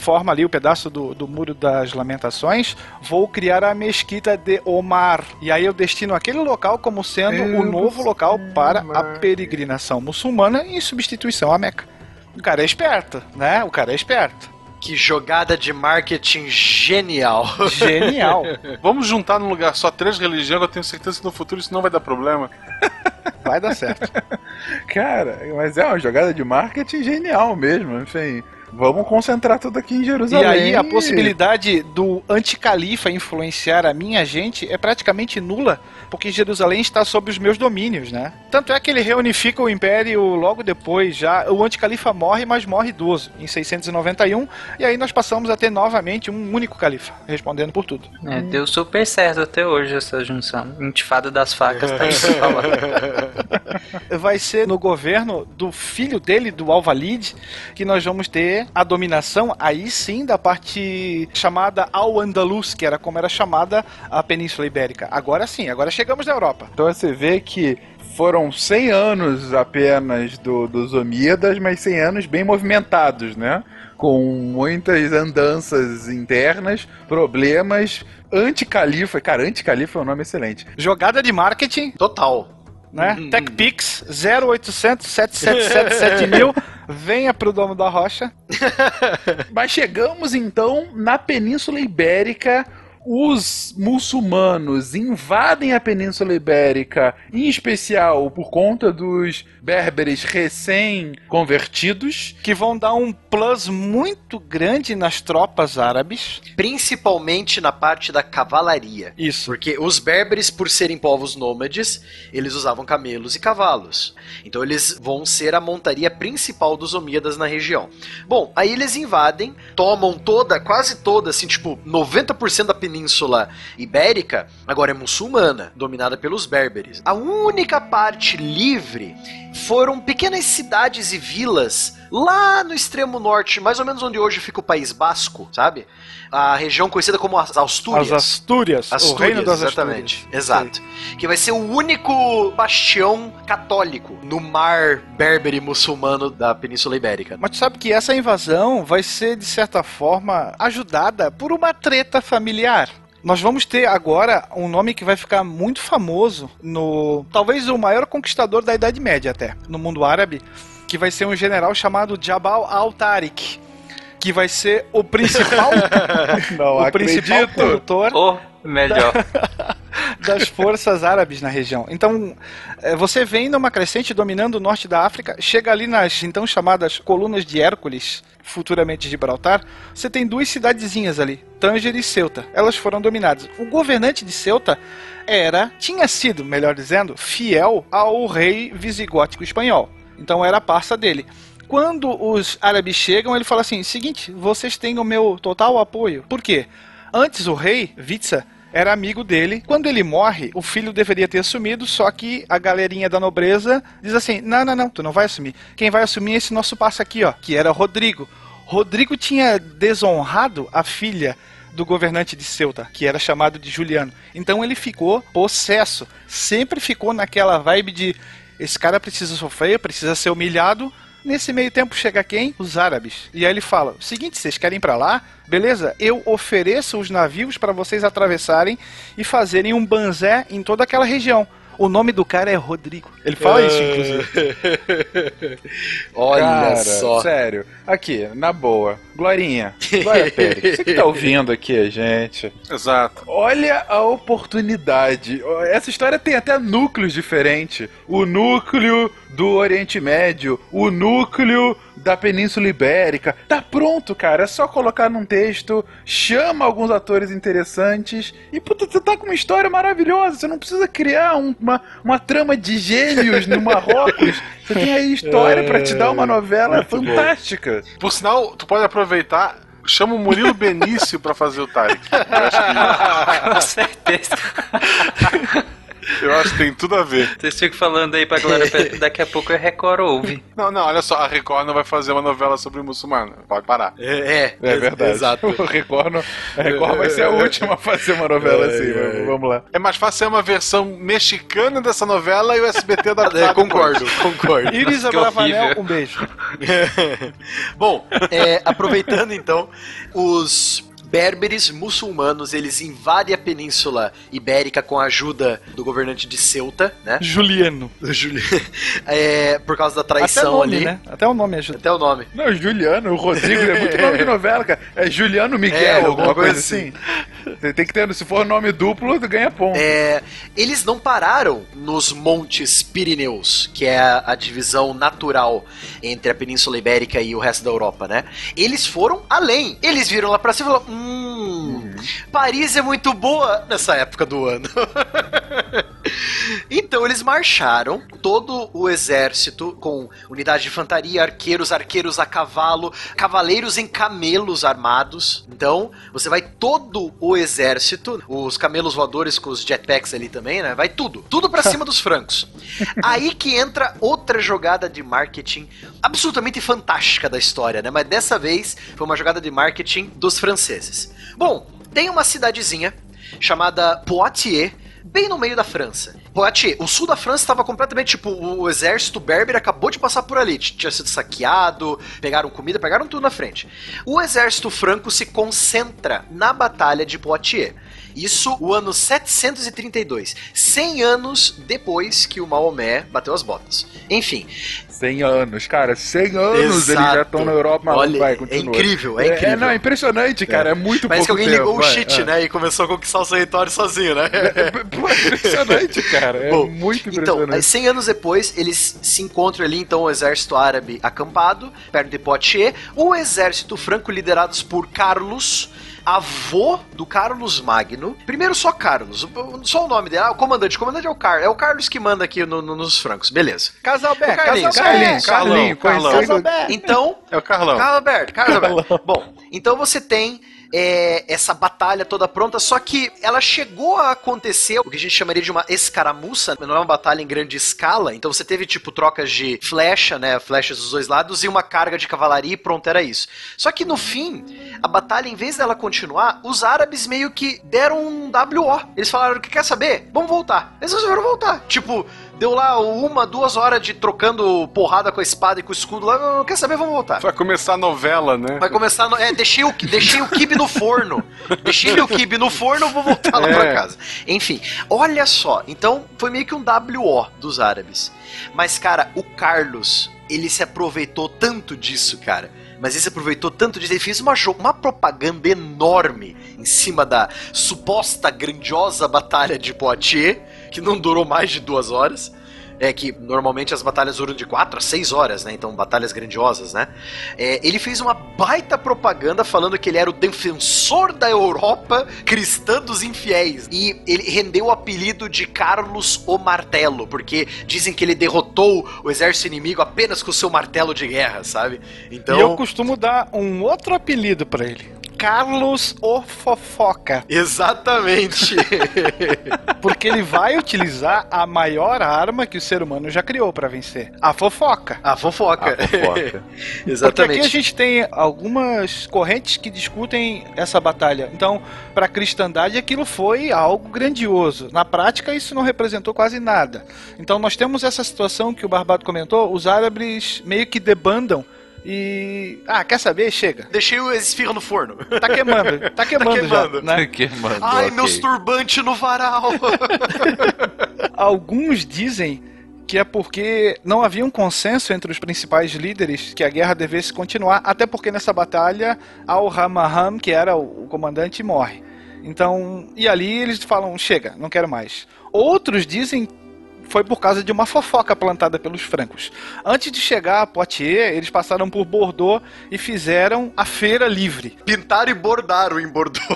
forma ali o pedaço do, do Muro das Lamentações, vou criar a Mesquita de Omar. E aí eu destino aquele local como sendo eu o novo local para a peregrinação muçulmana em substituição à Meca. O cara é esperto, né? O cara é esperto. Que jogada de marketing genial. Genial. Vamos juntar num lugar só três religiões, eu tenho certeza que no futuro isso não vai dar problema. Vai dar certo. Cara, mas é uma jogada de marketing genial mesmo, enfim. Vamos concentrar tudo aqui em Jerusalém. E aí a possibilidade do anticalifa influenciar a minha gente é praticamente nula, porque Jerusalém está sob os meus domínios, né? Tanto é que ele reunifica o império logo depois, já o anticalifa morre, mas morre idoso, em 691, e aí nós passamos a ter novamente um único califa, respondendo por tudo. É, deu super certo até hoje essa junção. Intifada das facas tá isso Vai ser no governo do filho dele, do Al-Walid, que nós vamos ter a dominação, aí sim, da parte chamada Al-Andalus, que era como era chamada a Península Ibérica. Agora sim, agora chegamos na Europa. Então você vê que foram 100 anos apenas do, dos Omíadas, mas 100 anos bem movimentados, né? Com muitas andanças internas, problemas. Anticalifa, cara, Anticalifa é um nome excelente. Jogada de marketing. Total né? Hum. TechPix 0800 777 mil. Venha pro Domo da Rocha. Mas chegamos então na Península Ibérica os muçulmanos invadem a Península Ibérica, em especial por conta dos berberes recém-convertidos. Que vão dar um plus muito grande nas tropas árabes. Principalmente na parte da cavalaria. Isso. Porque os berberes, por serem povos nômades, eles usavam camelos e cavalos. Então eles vão ser a montaria principal dos Omíadas na região. Bom, aí eles invadem, tomam toda, quase toda, assim, tipo, 90% da Península Península Ibérica agora é muçulmana, dominada pelos berberes. A única parte livre foram pequenas cidades e vilas lá no extremo norte, mais ou menos onde hoje fica o País Basco, sabe? A região conhecida como as Astúrias. As Astúrias, Astúrias, o reino das exatamente. Astúrias. Exato. Que vai ser o único bastião católico no mar berbere muçulmano da Península Ibérica. Mas tu sabe que essa invasão vai ser, de certa forma, ajudada por uma treta familiar. Nós vamos ter agora um nome que vai ficar muito famoso no. Talvez o maior conquistador da Idade Média, até, no mundo árabe, que vai ser um general chamado Jabal al-Tariq. Que vai ser o principal. Não o principal acredito. condutor Ou melhor. das forças árabes na região. Então, eh, você vem numa crescente dominando o norte da África, chega ali nas então chamadas colunas de Hércules, futuramente Gibraltar, você tem duas cidadezinhas ali, Tanger e Ceuta. Elas foram dominadas. O governante de Ceuta era, tinha sido, melhor dizendo, fiel ao rei visigótico espanhol. Então era a parça dele. Quando os árabes chegam, ele fala assim: seguinte, vocês têm o meu total apoio. Por quê? Antes o rei, Witza, era amigo dele. Quando ele morre, o filho deveria ter assumido, só que a galerinha da nobreza diz assim: não, não, não, tu não vai assumir. Quem vai assumir é esse nosso passo aqui, ó, que era Rodrigo. Rodrigo tinha desonrado a filha do governante de Ceuta, que era chamado de Juliano. Então ele ficou possesso, sempre ficou naquela vibe de esse cara precisa sofrer, precisa ser humilhado. Nesse meio tempo chega quem? Os árabes. E aí ele fala: seguinte, vocês querem ir pra lá? Beleza, eu ofereço os navios para vocês atravessarem e fazerem um banzé em toda aquela região. O nome do cara é Rodrigo. Ele fala isso, inclusive. Olha Cara, só. Sério. Aqui, na boa. Glorinha. Glória Pérez. Você que tá ouvindo aqui a gente. Exato. Olha a oportunidade. Essa história tem até núcleos diferentes. O núcleo do Oriente Médio, o núcleo da Península Ibérica. Tá pronto, cara. É só colocar num texto, chama alguns atores interessantes e, puta, você tá com uma história maravilhosa. Você não precisa criar um- uma, uma trama de gênios no Marrocos. Você tem aí história pra te dar uma novela fantástica. Por sinal, tu pode aproveitar. Chama o Murilo Benício pra fazer o Tarek. Com certeza. Eu acho que tem tudo a ver. Vocês ficam falando aí pra Glória Pérez, daqui a pouco a Record ouve. Não, não, olha só, a Record não vai fazer uma novela sobre muçulmano. Pode parar. É, É verdade. Exato. O Record, não- a Record vai ser a última a fazer uma novela assim. mas Vamos lá. É mais fácil ser uma versão mexicana dessa novela e o SBT da É, concordo, concordo. Iris Abravanel, um beijo. Bom, é, aproveitando então, os berberes muçulmanos, eles invadem a Península Ibérica com a ajuda do governante de Ceuta, né? Juliano. Juli- É, por causa da Até o traição nome, ali. né? Até o nome ajuda. Até o nome. Não, Juliano, o Rodrigo é muito nome de novela, cara. É Juliano Miguel, É, alguma coisa coisa assim. Tem- Tem que ter, se for nome duplo, tu ganha ponto. É, eles não pararam nos Montes Pirineus, que é a, a divisão natural entre a Península Ibérica e o resto da Europa, né? Eles foram além. Eles viram lá pra cima e falaram: Hum, Paris é muito boa nessa época do ano. então eles marcharam, todo o exército, com unidade de infantaria, arqueiros, arqueiros a cavalo, cavaleiros em camelos armados. Então, você vai todo o exército, os camelos voadores com os jetpacks ali também, né? Vai tudo, tudo pra cima dos francos. Aí que entra outra jogada de marketing absolutamente fantástica da história, né? Mas dessa vez foi uma jogada de marketing dos franceses. Bom, tem uma cidadezinha chamada Poitiers, bem no meio da França. Poitiers, o sul da França estava completamente tipo o exército berber acabou de passar por ali, tinha sido saqueado, pegaram comida, pegaram tudo na frente. O exército franco se concentra na batalha de Poitiers. Isso o ano 732, 100 anos depois que o Maomé bateu as botas. Enfim, 100 anos, cara, 100 anos Exato. eles já estão na Europa, maluco, Olha, vai, é continua. incrível, é incrível. não, é impressionante, cara, é, muito parece que alguém tempo, ligou o vai, cheat, é. né, e começou a conquistar os territórios sozinho, né? É impressionante, cara, é Bom, muito Então, impressionante. aí, 100 anos depois, eles se encontram ali, então, o exército árabe acampado, perto de Poitiers, o exército franco liderados por Carlos, avô do Carlos Magno. Primeiro só Carlos, só o nome dele, ah, o comandante, o comandante é o Carlos, é o Carlos que manda aqui no- no- nos francos, beleza. Casalbé, Carlinhos. Carlinhos, Carlinhos, Carlão, conhecido- Então, É o Carlão. Carlos Alberto, Carlos Alberto. Bom, então você tem é, essa batalha toda pronta, só que ela chegou a acontecer o que a gente chamaria de uma escaramuça, não é uma batalha em grande escala, então você teve tipo trocas de flecha, né, flechas dos dois lados e uma carga de cavalaria e pronto, era isso. Só que no fim, a batalha, em vez dela continuar, os árabes meio que deram um WO. Eles falaram, que quer saber? Vamos voltar. Eles resolveram voltar. Tipo, deu lá uma, duas horas de trocando porrada com a espada e com o escudo lá, não quer saber, vamos voltar. Vai começar a novela, né? Vai começar. No... É, deixei o, deixei o kibe no forno. Deixei meu kibe no forno, vou voltar lá É. pra casa. Enfim, olha só. Então, foi meio que um WO dos árabes. Mas, cara, o Carlos, ele se aproveitou tanto disso, cara. Mas ele se aproveitou tanto disso, ele fez uma, uma propaganda enorme em cima da suposta grandiosa batalha de Poitiers, que não durou mais de duas horas. É que normalmente as batalhas duram de 4 a 6 horas, né? Então, batalhas grandiosas, né? É, ele fez uma baita propaganda falando que ele era o defensor da Europa cristã dos infiéis. E ele rendeu o apelido de Carlos o Martelo, porque dizem que ele derrotou o exército inimigo apenas com o seu martelo de guerra, sabe? Então. E eu costumo dar um outro apelido pra ele. Carlos o Fofoca. Exatamente. Porque ele vai utilizar a maior arma que o ser humano já criou pra vencer. A fofoca. A fofoca. A fofoca. Porque Exatamente. aqui a gente tem algumas correntes que discutem essa batalha. Então, para a cristandade, aquilo foi algo grandioso. Na prática, isso não representou quase nada. Então, nós temos essa situação que o Barbado comentou: os árabes meio que debandam e. Ah, quer saber? Chega. Deixei o esfirra no forno. Tá queimando. Tá queimando, queimando. já. Né? Que mandou, Ai, ok. meus turbantes no varal. Alguns dizem que é porque não havia um consenso entre os principais líderes que a guerra devesse continuar, até porque nessa batalha Al-Hamaham, que era o o comandante, morre. Então, e ali eles falam: chega, não quero mais. Outros dizem foi por causa de uma fofoca plantada pelos francos. Antes de chegar a Poitiers, eles passaram por Bordeaux e fizeram a feira livre. Pintaram e bordaram em Bordeaux.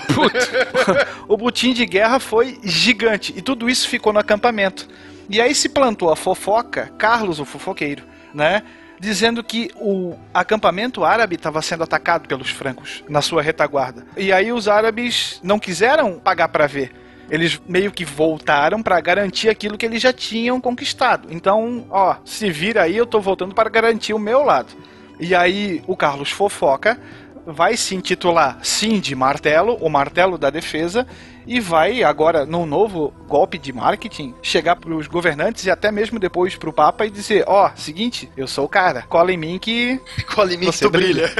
o butim de guerra foi gigante e tudo isso ficou no acampamento. E aí se plantou a fofoca, Carlos o fofoqueiro, né? Dizendo que o acampamento árabe estava sendo atacado pelos francos na sua retaguarda. E aí os árabes não quiseram pagar para ver. Eles meio que voltaram para garantir aquilo que eles já tinham conquistado. Então, ó, se vira aí, eu tô voltando para garantir o meu lado. E aí o Carlos Fofoca vai se intitular Sim de Martelo, o martelo da defesa, e vai agora, num novo golpe de marketing, chegar para os governantes e até mesmo depois para o Papa e dizer: Ó, seguinte, eu sou o cara, cola em mim que. Cola em mim que Você tu brilha.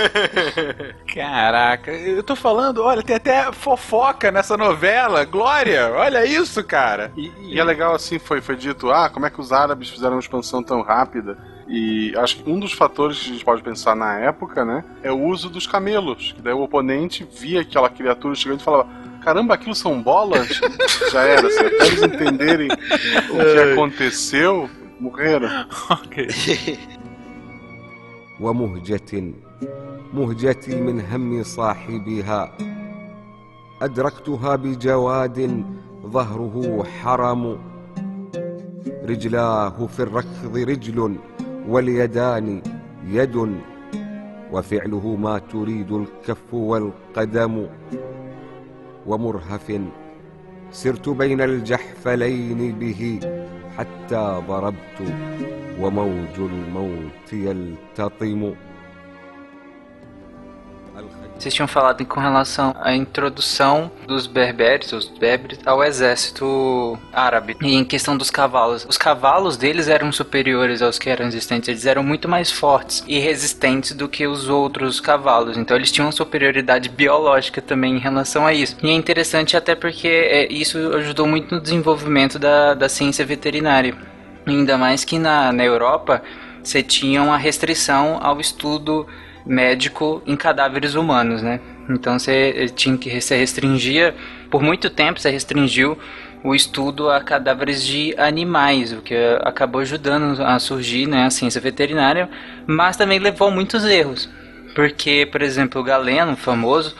Caraca, eu tô falando, olha, tem até fofoca nessa novela. Glória, olha isso, cara. E, e é legal assim, foi, foi dito, ah, como é que os árabes fizeram uma expansão tão rápida? E acho que um dos fatores que a gente pode pensar na época, né, é o uso dos camelos. Que daí o oponente via aquela criatura chegando e falava, caramba, aquilo são bolas? Já era, até eles entenderem o que aconteceu, morreram. Ok. ومهجة مهجتي من هم صاحبها أدركتها بجواد ظهره حرم رجلاه في الركض رجل واليدان يد وفعله ما تريد الكف والقدم ومرهف سرت بين الجحفلين به حتى ضربت وموج الموت يلتطم. Vocês tinham falado com relação à introdução dos berberes, os berberes, ao exército árabe. E em questão dos cavalos. Os cavalos deles eram superiores aos que eram existentes. Eles eram muito mais fortes e resistentes do que os outros cavalos. Então eles tinham uma superioridade biológica também em relação a isso. E é interessante até porque é, isso ajudou muito no desenvolvimento da, da ciência veterinária. Ainda mais que na, na Europa você tinha uma restrição ao estudo médico em cadáveres humanos, né? Então você tinha que se restringia por muito tempo você restringiu o estudo a cadáveres de animais, o que acabou ajudando a surgir né, a ciência veterinária, mas também levou a muitos erros. Porque, por exemplo, o Galeno, famoso,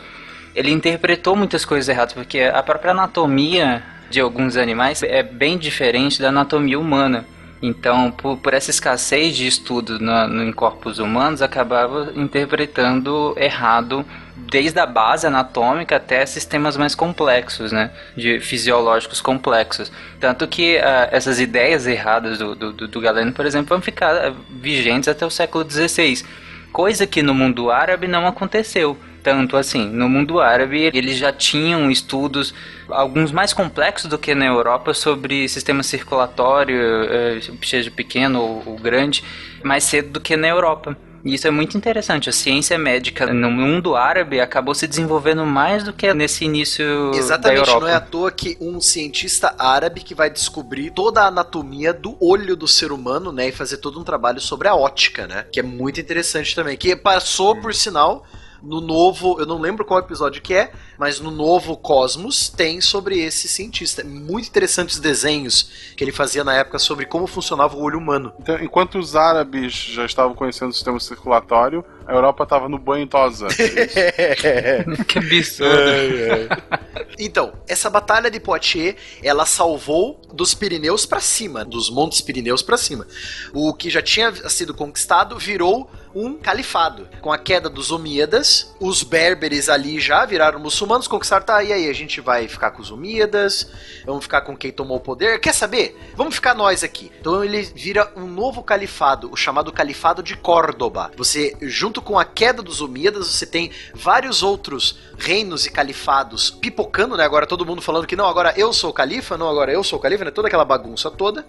ele interpretou muitas coisas erradas, porque a própria anatomia de alguns animais é bem diferente da anatomia humana. Então, por, por essa escassez de estudo no, em corpos humanos, acabava interpretando errado desde a base anatômica até sistemas mais complexos, né? De fisiológicos complexos. Tanto que uh, essas ideias erradas do, do, do Galeno, por exemplo, vão ficar vigentes até o século XVI. Coisa que no mundo árabe não aconteceu tanto assim. No mundo árabe, eles já tinham estudos, alguns mais complexos do que na Europa, sobre sistema circulatório, eh, seja pequeno ou, grande, mais cedo do que na Europa. E isso é muito interessante. A ciência médica no mundo árabe acabou se desenvolvendo mais do que nesse início Exatamente, da Europa. não é à toa que um cientista árabe que vai descobrir toda a anatomia do olho do ser humano, né, e fazer todo um trabalho sobre a ótica, né, que é muito interessante também, que passou, por sinal, no novo, eu não lembro qual episódio que é, mas no novo Cosmos tem sobre esse cientista. Muito interessantes desenhos que ele fazia na época sobre como funcionava o olho humano. Então, enquanto os árabes já estavam conhecendo o sistema circulatório, a Europa estava no banho tosa. que absurdo. Então, essa batalha de Poitiers, ela salvou dos Pirineus para cima, dos Montes Pirineus para cima. O que já tinha sido conquistado virou um califado. Com a queda dos Omíadas, os berberes ali já viraram muçulmanos, conquistaram, tá, e aí, a gente vai ficar com os Omíadas, vamos ficar com quem tomou o poder, quer saber? Vamos ficar nós aqui. Então ele vira um novo califado, o chamado Califado de Córdoba. Você, junto com a queda dos Omíadas, você tem vários outros reinos e califados pipocando, né? Agora todo mundo falando que não, agora eu sou o califa, não, agora eu sou o califa, né? Toda aquela bagunça toda.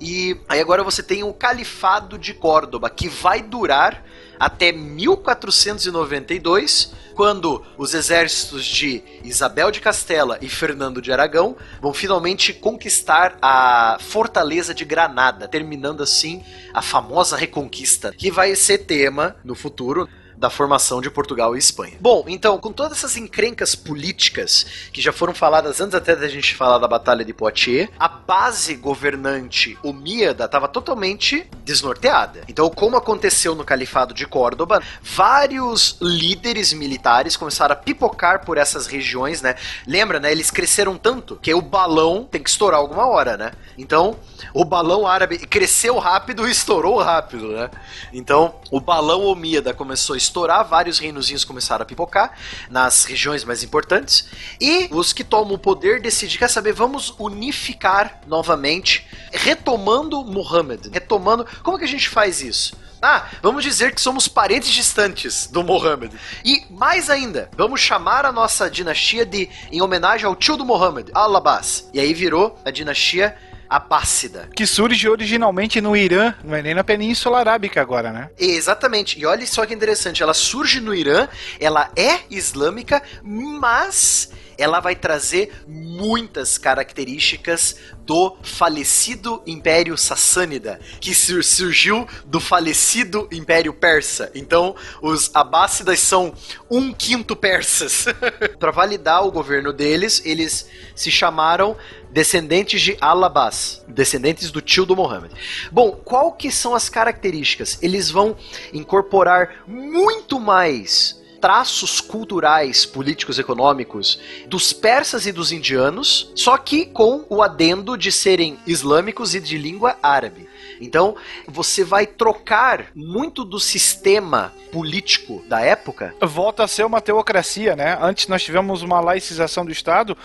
E aí agora você tem o Califado de Córdoba, que vai durar até 1492, quando os exércitos de Isabel de Castela e Fernando de Aragão vão finalmente conquistar a fortaleza de Granada, terminando assim a famosa reconquista, que vai ser tema no futuro da formação de Portugal e Espanha. Bom, então, com todas essas encrencas políticas que já foram faladas antes até da gente falar da Batalha de Poitiers, a base governante omíada estava totalmente desnorteada. Então, como aconteceu no Califado de Córdoba, vários líderes militares começaram a pipocar por essas regiões, né? Lembra, né? Eles cresceram tanto que o balão tem que estourar alguma hora, né? Então, o balão árabe cresceu rápido e estourou rápido, né? Então, o balão omíada começou a estourar, vários reinozinhos começaram a pipocar nas regiões mais importantes, e os que tomam o poder decidem, quer saber, vamos unificar novamente, retomando Muhammad, retomando, como que a gente faz isso? Ah, vamos dizer que somos parentes distantes do Mohammed. E mais ainda, vamos chamar a nossa dinastia de em homenagem ao tio do Mohammed, Al-Abbas. E aí virou a dinastia Abássida. Que surge originalmente no Irã, não é nem na Península Arábica agora, né? Exatamente. E olha só que interessante, ela surge no Irã, ela é islâmica, mas ela vai trazer muitas características do falecido Império Sassânida, que sur surgiu do falecido Império Persa. Então, os Abássidas são um quinto persas. Para validar o governo deles, eles se chamaram descendentes de Al-Abbas, descendentes do tio do Mohammed. Bom, qual que são as características? Eles vão incorporar muito mais traços culturais, políticos, econômicos dos persas e dos indianos, só que com o adendo de serem islâmicos e de língua árabe. Então, você vai trocar muito do sistema político da época. Volta a ser uma teocracia, né? Antes nós tivemos uma laicização do Estado,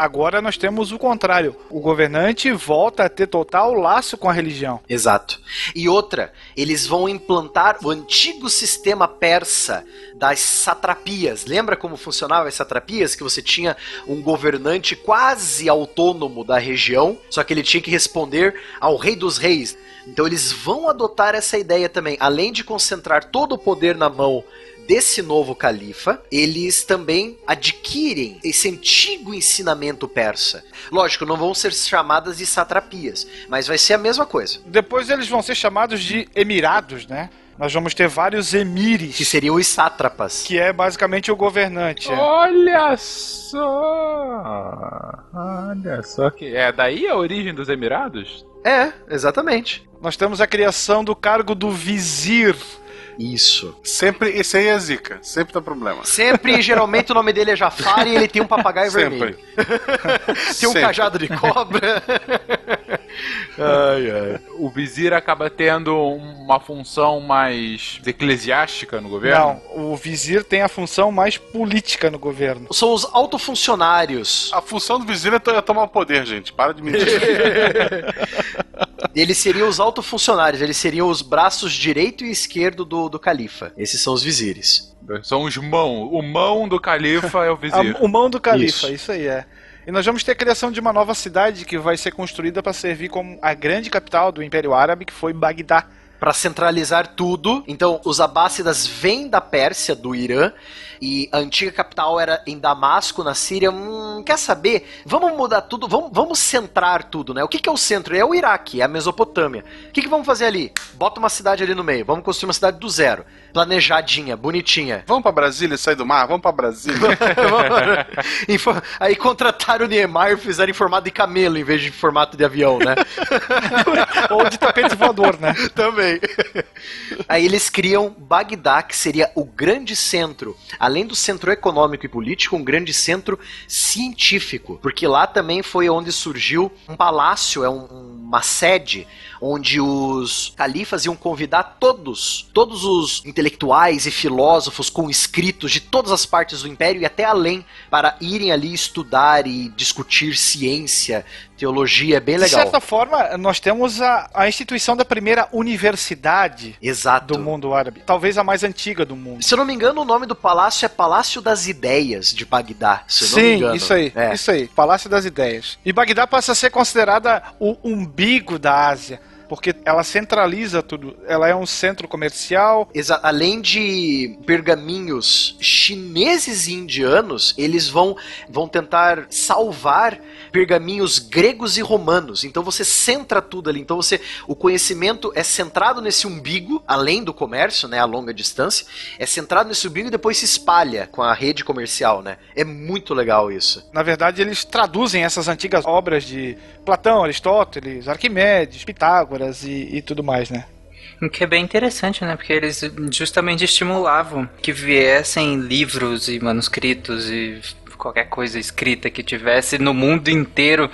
Agora nós temos o contrário. O governante volta a ter total laço com a religião. Exato. E outra, eles vão implantar o antigo sistema persa das satrapias. Lembra como funcionava as satrapias? Que você tinha um governante quase autônomo da região, só que ele tinha que responder ao rei dos reis. Então eles vão adotar essa ideia também, além de concentrar todo o poder na mão desse novo califa, eles também adquirem esse antigo ensinamento persa. Lógico, não vão ser chamadas de satrapias, mas vai ser a mesma coisa. Depois eles vão ser chamados de emirados, né? Nós vamos ter vários emires. Que seriam os sátrapas. Que é basicamente o governante. É. Olha só! Olha só que. É daí a origem dos Emirados? É, exatamente. Nós temos a criação do cargo do vizir. Isso. Sempre, esse aí é zica, sempre dá problema. Sempre, geralmente o nome dele é Jafar e ele tem um papagaio Sempre. vermelho. tem um Sempre. cajado de cobra. Ai, ai. O vizir acaba tendo uma função mais eclesiástica no governo? Não, o vizir tem a função mais política no governo. São os autofuncionários. A função do vizir é é tomar o poder, gente. Para de mentir. Eles seriam os autofuncionários, eles seriam os braços direito e esquerdo do, do califa. Esses são os vizires. São os mão. O mão do califa é o vizir. A- o mão do califa, Isso. isso. aí é. E nós vamos ter a criação de uma nova cidade que vai ser construída para servir como a grande capital do Império Árabe, que foi Bagdá. Pra centralizar tudo. Então, os abássidas vêm da Pérsia, do Irã, e a antiga capital era em Damasco, na Síria. Hum, quer saber? Vamos mudar tudo, vamos, vamos centrar tudo, né? O que, que é o centro? É o Iraque, é a Mesopotâmia. O que, que vamos fazer ali? Bota uma cidade ali no meio, vamos construir uma cidade do zero. Planejadinha, bonitinha. Vamos pra Brasília e sair do mar? Vamos pra Brasília. Aí contrataram o Niemeyer e fizeram em formato de camelo em vez de formato de avião, né? Ou de tapete voador, né? Também. Aí eles criam Bagdá, que seria o grande centro, além do centro econômico e político, um grande centro científico, porque lá também foi onde surgiu um palácio, é um- uma sede onde os califas iam convidar todos, todos os intelectuais e filósofos com escritos de todas as partes do império e até além para irem ali estudar e discutir ciência, teologia, é bem De legal. certa forma, nós temos a, a instituição da primeira universidade Exato. do mundo árabe. Talvez a mais antiga do mundo. Se eu não me engano, o nome do palácio é Palácio das Ideias de Bagdá. Sim, isso aí, É. isso aí, Palácio das Ideias. E Bagdá passa a ser considerada o umbigo da Ásia, porque ela centraliza tudo. Ela é um centro comercial. Exa- Além de pergaminhos chineses e indianos, eles vão, vão tentar salvar pergaminhos gregos e romanos. Então você centra tudo ali. Então você, o conhecimento é centrado nesse umbigo, além do comércio, né, a longa distância, é centrado nesse umbigo e depois se espalha com a rede comercial, né? É muito legal isso. Na verdade, eles traduzem essas antigas obras de Platão, Aristóteles, Arquimedes, Pitágoras e, e tudo mais, né? O que é bem interessante, né? Porque eles justamente estimulavam que viessem livros e manuscritos e qualquer coisa escrita que tivesse no mundo inteiro.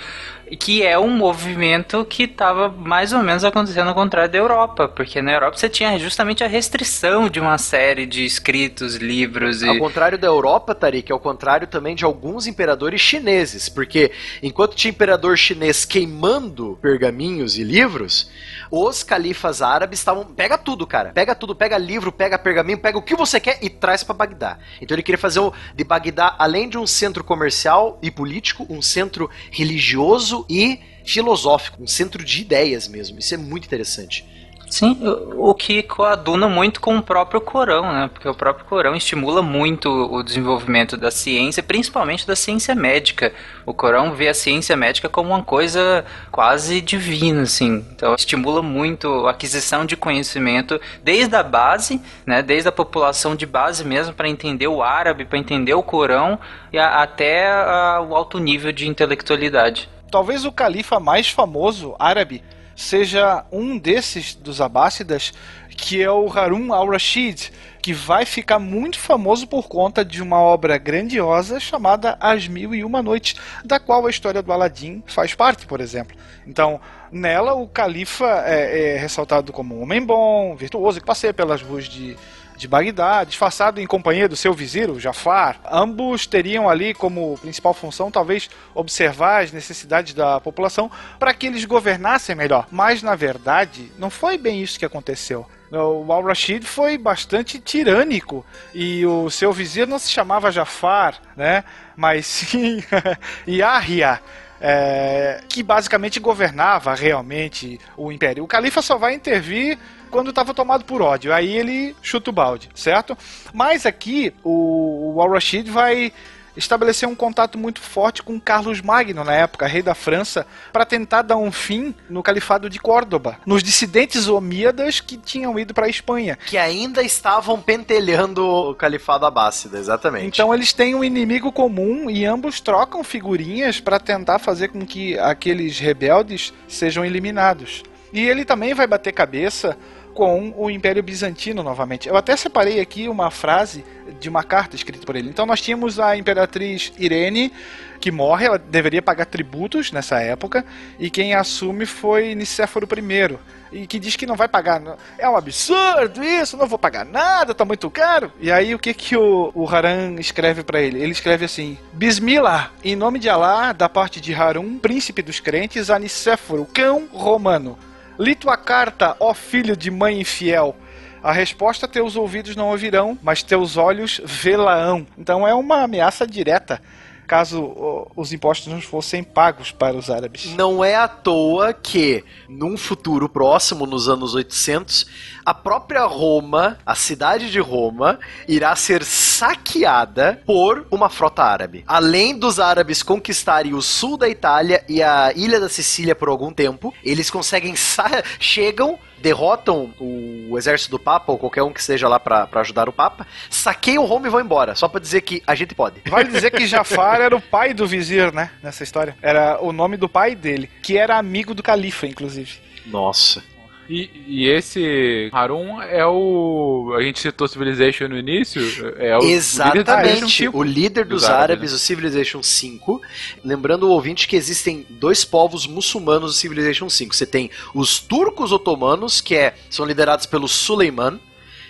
Que é um movimento que estava mais ou menos acontecendo ao contrário da Europa, porque na Europa você tinha justamente a restrição de uma série de escritos, livros e Ao contrário da Europa, Tarik, ao contrário também de alguns imperadores chineses, porque enquanto tinha imperador chinês queimando pergaminhos e livros, os califas árabes estavam. Pega tudo, cara. Pega tudo, pega livro, pega pergaminho, pega o que você quer e traz pra Bagdá. Então ele queria fazer de Bagdá, além de um centro comercial e político, um centro religioso e filosófico, um centro de ideias mesmo. Isso é muito interessante. Sim, o o que coaduna muito com o próprio Corão, né? Porque o próprio Corão estimula muito o desenvolvimento da ciência, principalmente da ciência médica. O Corão vê a ciência médica como uma coisa quase divina, assim. Então estimula muito a aquisição de conhecimento desde a base, né? Desde a população de base mesmo para entender o árabe, para entender o Corão e a- até a- o alto nível de intelectualidade. Talvez o califa mais famoso árabe seja um desses dos Abássidas, que é o Harun al-Rashid, que vai ficar muito famoso por conta de uma obra grandiosa chamada As Mil e Uma Noites, da qual a história do Aladim faz parte, por exemplo. Então, nela o califa é, é ressaltado como um homem bom, virtuoso, que passeia pelas ruas de de Bagdá, disfarçado em companhia do seu vizir, o Jafar. Ambos teriam ali como principal função, talvez, observar as necessidades da população para que eles governassem melhor. Mas, na verdade, não foi bem isso que aconteceu. O Al-Rashid foi bastante tirânico e o seu vizir não se chamava Jafar, né? Mas sim Yahya. É, que basicamente governava realmente o império. O califa só vai intervir quando estava tomado por ódio. Aí ele chuta o balde, certo? Mas aqui o, o Al-Rashid vai estabelecer um contato muito forte com Carlos Magno na época, rei da França, para tentar dar um fim no califado de Córdoba, nos dissidentes omíadas que tinham ido para a Espanha. Que ainda estavam pentelhando o califado abássida, exatamente. Então eles têm um inimigo comum e ambos trocam figurinhas para tentar fazer com que aqueles rebeldes sejam eliminados. E ele também vai bater cabeça com o Império Bizantino novamente. Eu até separei aqui uma frase de uma carta escrita por ele. Então nós tínhamos a imperatriz Irene, que morre, ela deveria pagar tributos nessa época, e quem assume foi Nicéforo I. E que diz que não vai pagar. É um absurdo isso, não vou pagar nada, tá muito caro. E aí o que que o, o Haran escreve para ele? Ele escreve assim: Bismillah, em nome de Alá, da parte de Harun, príncipe dos crentes, a Nicéforo, cão romano. Li tua carta, ó filho de mãe infiel. A resposta teus ouvidos não ouvirão, mas teus olhos vê-la-ão. Então é uma ameaça direta caso os impostos não fossem pagos para os árabes. Não é à toa que, num futuro próximo, nos anos 800, a própria Roma, a cidade de Roma, irá ser saqueada por uma frota árabe. Além dos árabes conquistarem o sul da Itália e a ilha da Sicília por algum tempo, eles conseguem chegam derrotam o exército do Papa, ou qualquer um que seja lá pra pra ajudar o Papa, saqueiam Roma e vão embora, só pra dizer que a gente pode. Vale dizer que Jafar era o pai do vizir, né? Nessa história. Era o nome do pai dele, que era amigo do califa, inclusive. Nossa. E, e esse Harun é o. A gente citou Civilization no início. É o Exatamente, líder do o líder dos, dos árabes, árabes, o Civilization 5. Lembrando o ouvinte que existem dois povos muçulmanos no Civilization 5. Você tem os turcos otomanos, que é, são liderados pelo Suleiman,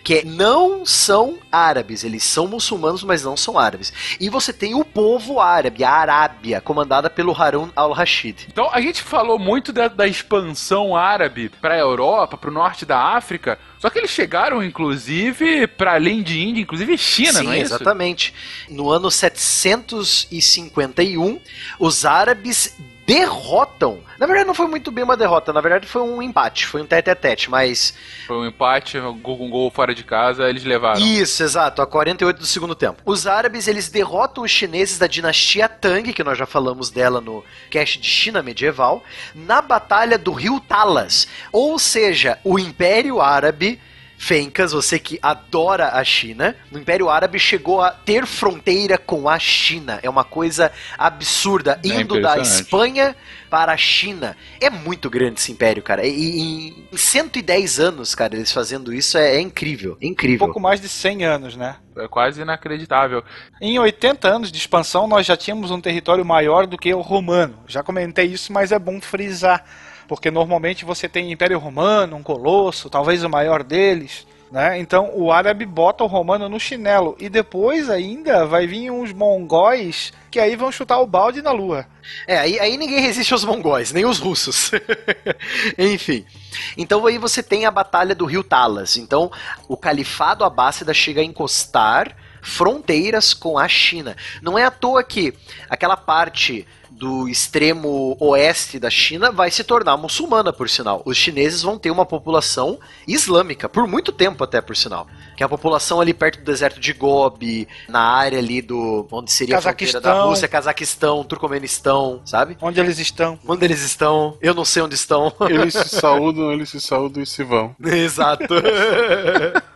que não são árabes, eles são muçulmanos, mas não são árabes. E você tem o povo árabe, a Arábia, comandada pelo Harun al-Rashid. Então a gente falou muito da, da expansão árabe para a Europa, para o norte da África. Só que eles chegaram, inclusive, para além de Índia, inclusive China, Sim, não é isso? exatamente. No ano 751, os árabes derrotam. Na verdade, não foi muito bem uma derrota, na verdade, foi um empate, foi um tete a tete, mas. Foi um empate, um gol, um gol fora de casa, eles levaram. Isso, exato, a 48 do segundo tempo. Os árabes, eles derrotam os chineses da dinastia Tang, que nós já falamos dela no cast de China medieval, na batalha do rio Talas. Ou seja, o Império Árabe. Fencas, você que adora a China, o Império Árabe chegou a ter fronteira com a China. É uma coisa absurda. É Indo da. Espanha para a China. É muito grande esse império, cara. E, e em 110 anos, cara, eles fazendo isso é, é incrível. É Um incrível. pouco mais de 100 anos, né? É quase inacreditável. Em 80 anos de expansão, nós já tínhamos um território maior do que o romano. Já comentei isso, mas é bom frisar. Porque normalmente você tem Império Romano, um colosso, talvez o maior deles. Né? Então o árabe bota o romano no chinelo. E depois ainda vai vir uns mongóis que aí vão chutar o balde na lua. É, aí, aí ninguém resiste aos mongóis, nem os russos. Enfim. Então aí você tem a batalha do rio Talas. Então o califado abássida chega a encostar fronteiras com a China. Não é à toa que aquela parte do extremo oeste da China vai se tornar muçulmana, por sinal. Os chineses vão ter uma população islâmica, por muito tempo até, por sinal. Que é a população ali perto do deserto de Gobi, na área ali do... onde seria a fronteira da Cazaquistão. Rússia, Cazaquistão, Turcomenistão, sabe? Onde eles estão? Onde eles estão? Eu não sei onde estão. Eles se saúdam, eles se saúdam e se vão. Exato.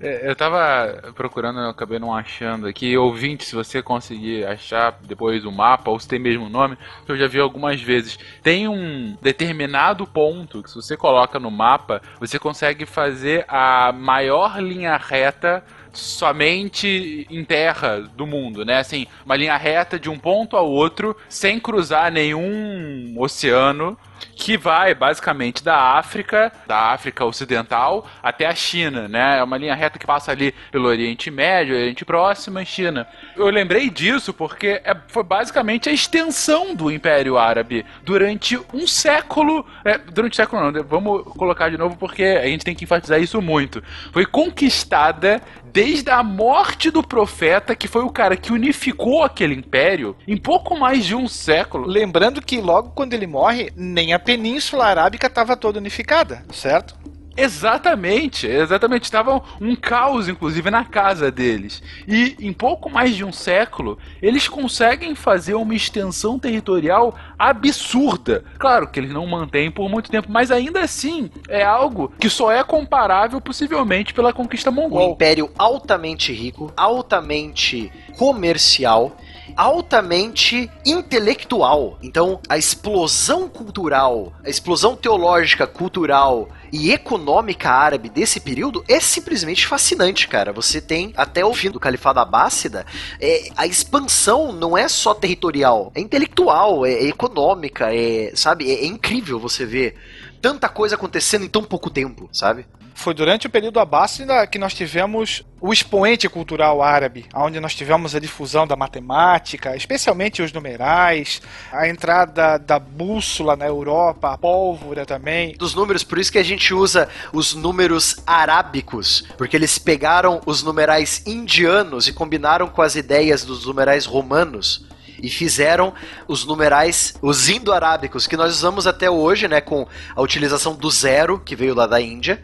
É, Eu tava procurando, eu acabei não achando aqui. Ouvinte, se você conseguir achar depois o mapa, ou se tem mesmo nome, que eu já vi algumas vezes. Tem um determinado ponto que, se você coloca no mapa, você consegue fazer a maior linha reta somente em terra do mundo, né? Assim, uma linha reta de um ponto ao outro, sem cruzar nenhum oceano, que vai basicamente da África, da África Ocidental até a China, né? É uma linha reta que passa ali pelo Oriente Médio, Oriente Próximo e China. Eu lembrei disso porque é- foi basicamente a extensão do Império Árabe durante um século. é, durante um século não, né? vamos colocar de novo porque a gente tem que enfatizar isso muito. Foi conquistada desde a morte do profeta, que foi o cara que unificou aquele império, em pouco mais de um século. Lembrando que logo quando ele morre, nem a Península Arábica estava toda unificada, certo? Exatamente, exatamente. Estava um caos, inclusive, na casa deles. E em pouco mais de um século, eles conseguem fazer uma extensão territorial absurda. Claro que eles não mantêm por muito tempo, mas ainda assim é algo que só é comparável possivelmente pela conquista Um mongol. império altamente rico, altamente comercial, altamente intelectual. Então, a explosão cultural, a explosão teológica, cultural e econômica árabe desse período é simplesmente fascinante, cara. Você tem até o fim do Califado Abássida, é, a expansão não é só territorial, é intelectual, é, é econômica, é, sabe? É, é incrível você ver tanta coisa acontecendo em tão pouco tempo, sabe? Foi durante o período Abássida que nós tivemos o expoente cultural árabe, onde nós tivemos a difusão da matemática, especialmente os numerais, a entrada da bússola na Europa, a pólvora também. Dos números, por isso que a gente usa os números arábicos, porque eles pegaram os numerais indianos e combinaram com as ideias dos numerais romanos e fizeram os numerais, os indo-arábicos, que nós usamos até hoje, né, com a utilização do zero, que veio lá da Índia.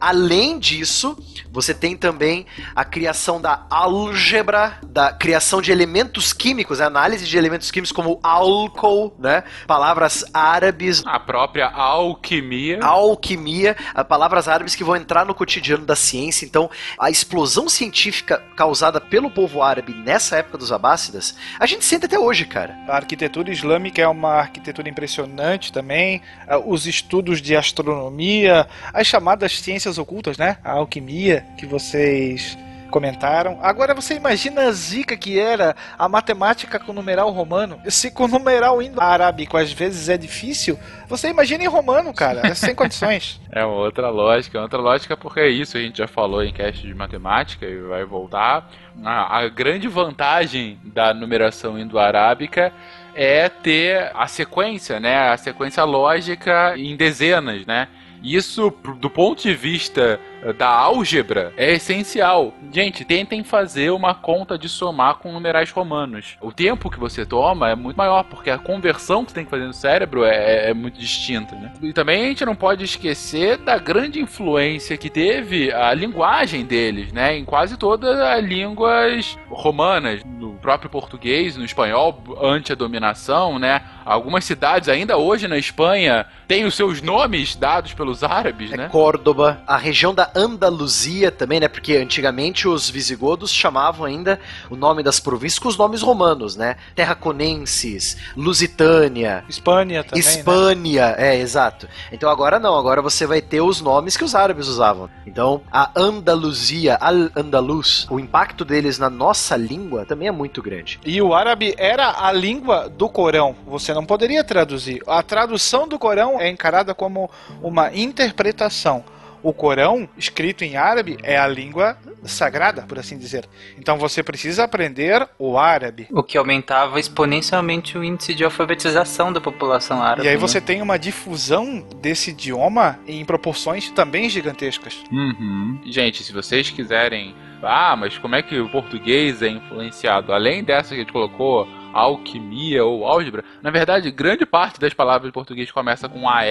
Além disso, você tem também a criação da álgebra, da criação de elementos químicos, a análise de elementos químicos como álcool, né, palavras árabes. A própria alquimia. Alquimia, palavras árabes que vão entrar no cotidiano da ciência. Então, a explosão científica causada pelo povo árabe nessa época dos abássidas, a gente sente até hoje, cara. A arquitetura islâmica é uma arquitetura impressionante também. Ah, os estudos de astronomia, as chamadas ciências ocultas, né? A alquimia que vocês comentaram. Agora você imagina a zica que era a matemática com numeral romano. Se com numeral indo-arábico às vezes é difícil, você imagina em romano, cara. É sem condições. É uma outra lógica, outra lógica porque é isso, a gente já falou em cast de matemática e vai voltar. A, a grande vantagem da numeração indo-arábica é ter a sequência, né? A sequência lógica em dezenas, né? Isso, do ponto de vista da álgebra é essencial. Gente, tentem fazer uma conta de somar com numerais romanos. O tempo que você toma é muito maior, porque a conversão que você tem que fazer no cérebro é, é muito distinta, né? E também a gente não pode esquecer da grande influência que teve a linguagem deles, né? Em quase todas as línguas romanas, no próprio português, no espanhol, ante a dominação, né? Algumas cidades ainda hoje na Espanha têm os seus nomes dados pelos árabes, é né? Córdoba, a região da Andaluzia também, né? Porque antigamente os visigodos chamavam ainda o nome das províncias com os nomes romanos, né? Terraconenses, Lusitânia, Espanha também. Espanha, né? é, exato. Então agora não, agora você vai ter os nomes que os árabes usavam. Então a Andaluzia, Al-Andalus, o impacto deles na nossa língua também é muito grande. E o árabe era a língua do Corão. Você não poderia traduzir. A tradução do Corão é encarada como uma interpretação o Corão, escrito em árabe, é a língua sagrada, por assim dizer. Então você precisa aprender o árabe. O que aumentava exponencialmente o índice de alfabetização da população árabe. E aí né? você tem uma difusão desse idioma em proporções também gigantescas. Uhum. Gente, se vocês quiserem. Ah, mas como é que o português é influenciado? Além dessa que a gente colocou, alquimia ou álgebra, na verdade, grande parte das palavras em português começa com AL,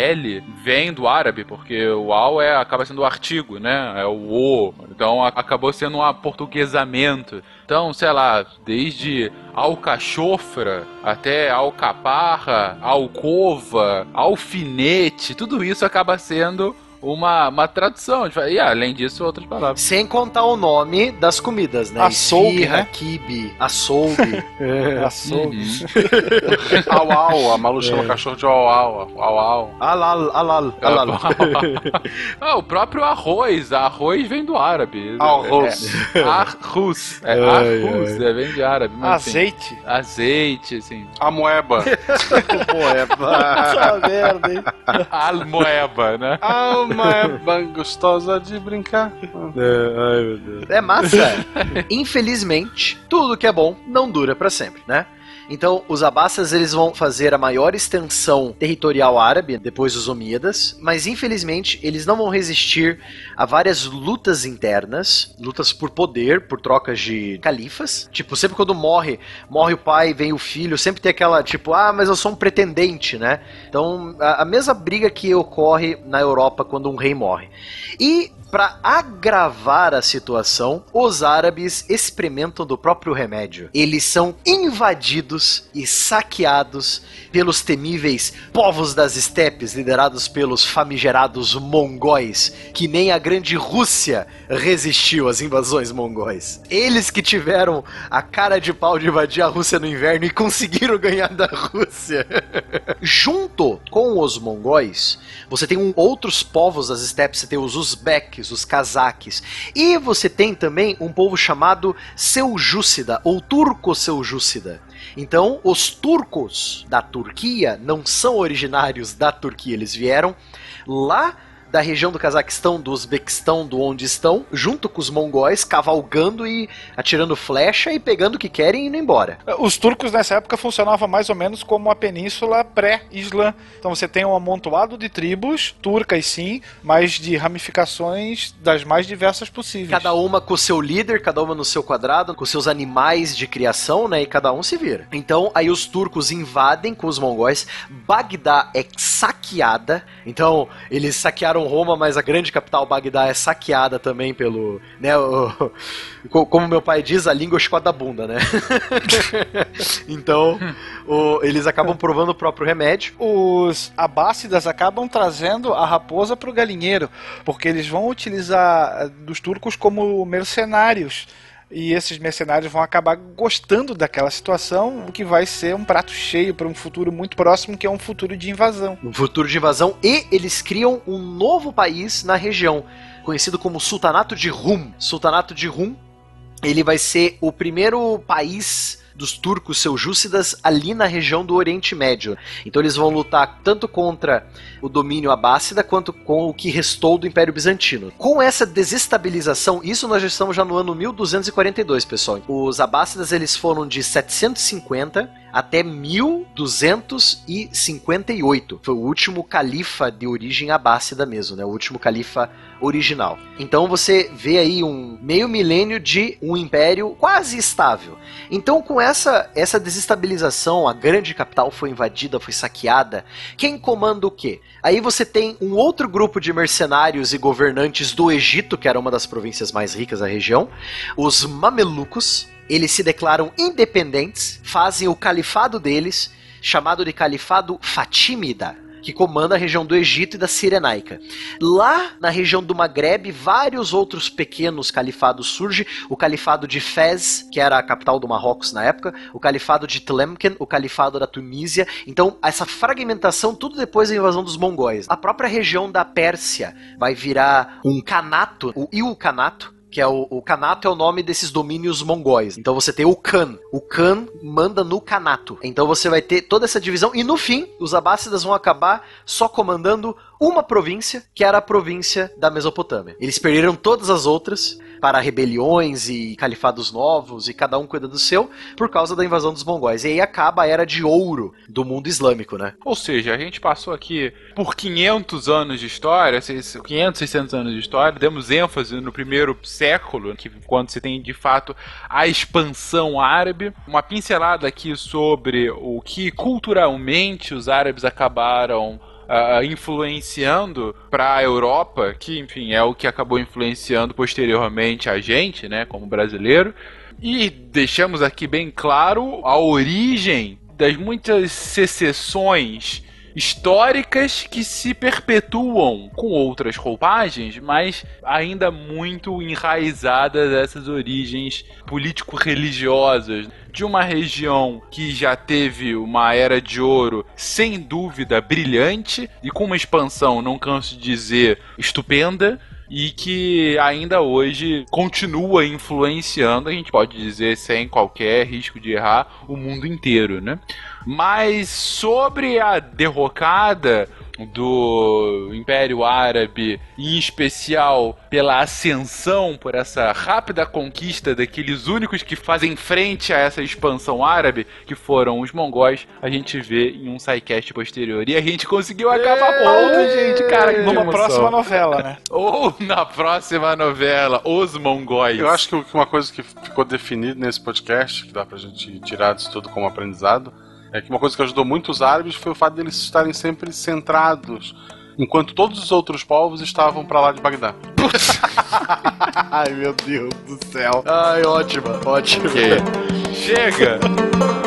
vem do árabe, porque o al é, acaba sendo o artigo, né? É o o. Então acabou sendo um aportuguesamento. Então, sei lá, desde alcachofra até alcaparra, alcova, alfinete, tudo isso acaba sendo uma, uma tradução. E além disso, outras palavras. Sem contar o nome das comidas, né? Açougue, Esfirra, né? quibe, açougue. Açougue. Au au, a Malu chama o cachorro de au au, au au. alal, alal, alal. ah, o próprio arroz. Arroz vem do árabe. Arroz. É, arroz. É, arroz, é, vem de árabe. mas, enfim, Azeite. azeite, assim. A moeba. Essa merda, hein? Almoeba, né? A moeba gostosa de brincar. É massa. Infelizmente, tudo que é bom não dura pra sempre, né? Então, os Abbasidas eles vão fazer a maior extensão territorial árabe depois dos Omíadas, mas infelizmente eles não vão resistir a várias lutas internas, lutas por poder, por trocas de califas. Tipo, sempre quando morre, morre o pai, vem o filho, sempre tem aquela tipo, ah, mas eu sou um pretendente, né? Então, a, a mesma briga que ocorre na Europa quando um rei morre. E para agravar a situação, os árabes experimentam do próprio remédio. Eles são invadidos e saqueados pelos temíveis povos das estepes, liderados pelos famigerados mongóis, que nem a grande Rússia resistiu às invasões mongóis. Eles que tiveram a cara de pau de invadir a Rússia no inverno e conseguiram ganhar da Rússia. Junto com os mongóis, você tem um, outros povos das estepes, você tem os uzbeques, os cazaques, e você tem também um povo chamado Seljúcida, ou turco-seljúcida. Então, os turcos da Turquia não são originários da Turquia, eles vieram lá da região do Cazaquistão, do Uzbequistão, do onde estão, junto com os mongóis, cavalgando e atirando flecha e pegando o que querem e indo embora. Os turcos nessa época funcionavam mais ou menos como a península pré-Islã. Então você tem um amontoado de tribos, turcas sim, mas de ramificações das mais diversas possíveis. Cada uma com o seu líder, cada uma no seu quadrado, com seus animais de criação, né? E cada um se vira. Então aí os turcos invadem com os mongóis. Bagdá é saqueada. Então eles saquearam Roma, mas a grande capital Bagdá é saqueada também pelo, né, o, como meu pai diz, a língua escoda da bunda, né? então, o, eles acabam provando o próprio remédio. Os abássidas acabam trazendo a raposa para o galinheiro, porque eles vão utilizar dos turcos como mercenários. E esses mercenários vão acabar gostando daquela situação, o que vai ser um prato cheio para um futuro muito próximo, que é um futuro de invasão. Um futuro de invasão e eles criam um novo país na região, conhecido como Sultanato de Rum. Sultanato de Rum, ele vai ser o primeiro país dos turcos seljúcidas ali na região do Oriente Médio. Então eles vão lutar tanto contra o domínio abássida quanto com o que restou do Império Bizantino. Com essa desestabilização, isso nós já estamos já no ano 1242, pessoal. Os abássidas eles foram de 750 até 1258. Foi o último califa de origem abássida mesmo, né? O último califa original. Então você vê aí um meio milênio de um império quase estável. Então com essa essa desestabilização, a grande capital foi invadida, foi saqueada. Quem comanda o quê? Aí você tem um outro grupo de mercenários e governantes do Egito, que era uma das províncias mais ricas da região, os mamelucos. Eles se declaram independentes, fazem o califado deles, chamado de Califado Fatímida que comanda a região do Egito e da Cirenaica. Lá na região do Maghreb, vários outros pequenos califados surgem. O califado de Fez, que era a capital do Marrocos na época, o califado de Tlemcen, o califado da Tunísia. Então, essa fragmentação, tudo depois da invasão dos mongóis. A própria região da Pérsia vai virar um canato, o Il-Canato, que é o, o Kanato é o nome desses domínios mongóis. Então você tem o Khan. O Khan manda no Kanato. Então você vai ter toda essa divisão e no fim os abássidas vão acabar só comandando uma província, que era a província da Mesopotâmia. Eles perderam todas as outras para rebeliões e califados novos e cada um cuida do seu por causa da invasão dos mongóis. E aí acaba a era de ouro do mundo islâmico, né? Ou seja, a gente passou aqui por 500 anos de história, 500, 600 anos de história, demos ênfase no primeiro século, que quando se tem de fato a expansão árabe, uma pincelada aqui sobre o que culturalmente os árabes acabaram uh, influenciando para a Europa, que enfim é o que acabou influenciando posteriormente a gente, né, como brasileiro. E deixamos aqui bem claro a origem das muitas secessões históricas que se perpetuam com outras roupagens, mas ainda muito enraizadas essas origens político-religiosas de uma região que já teve uma era de ouro sem dúvida brilhante e com uma expansão, não canso de dizer, estupenda e que ainda hoje continua influenciando, a gente pode dizer sem qualquer risco de errar, o mundo inteiro, né? Mas sobre a derrocada do Império Árabe, em especial pela ascensão, por essa rápida conquista daqueles únicos que fazem frente a essa expansão árabe, que foram os mongóis, a gente vê em um sidecast posterior. E a gente conseguiu acabar ponto, gente, cara. Que Numa próxima novela, né? Ou na próxima novela, Os Mongóis. Eu acho que uma coisa que ficou definida nesse podcast, que dá pra gente tirar disso tudo como aprendizado, é que uma coisa que ajudou muito os árabes foi o fato deles estarem sempre centrados, enquanto todos os outros povos estavam para lá de Bagdá. Ai, meu Deus do céu. Ai, ótima, ótima. Ok. Chega!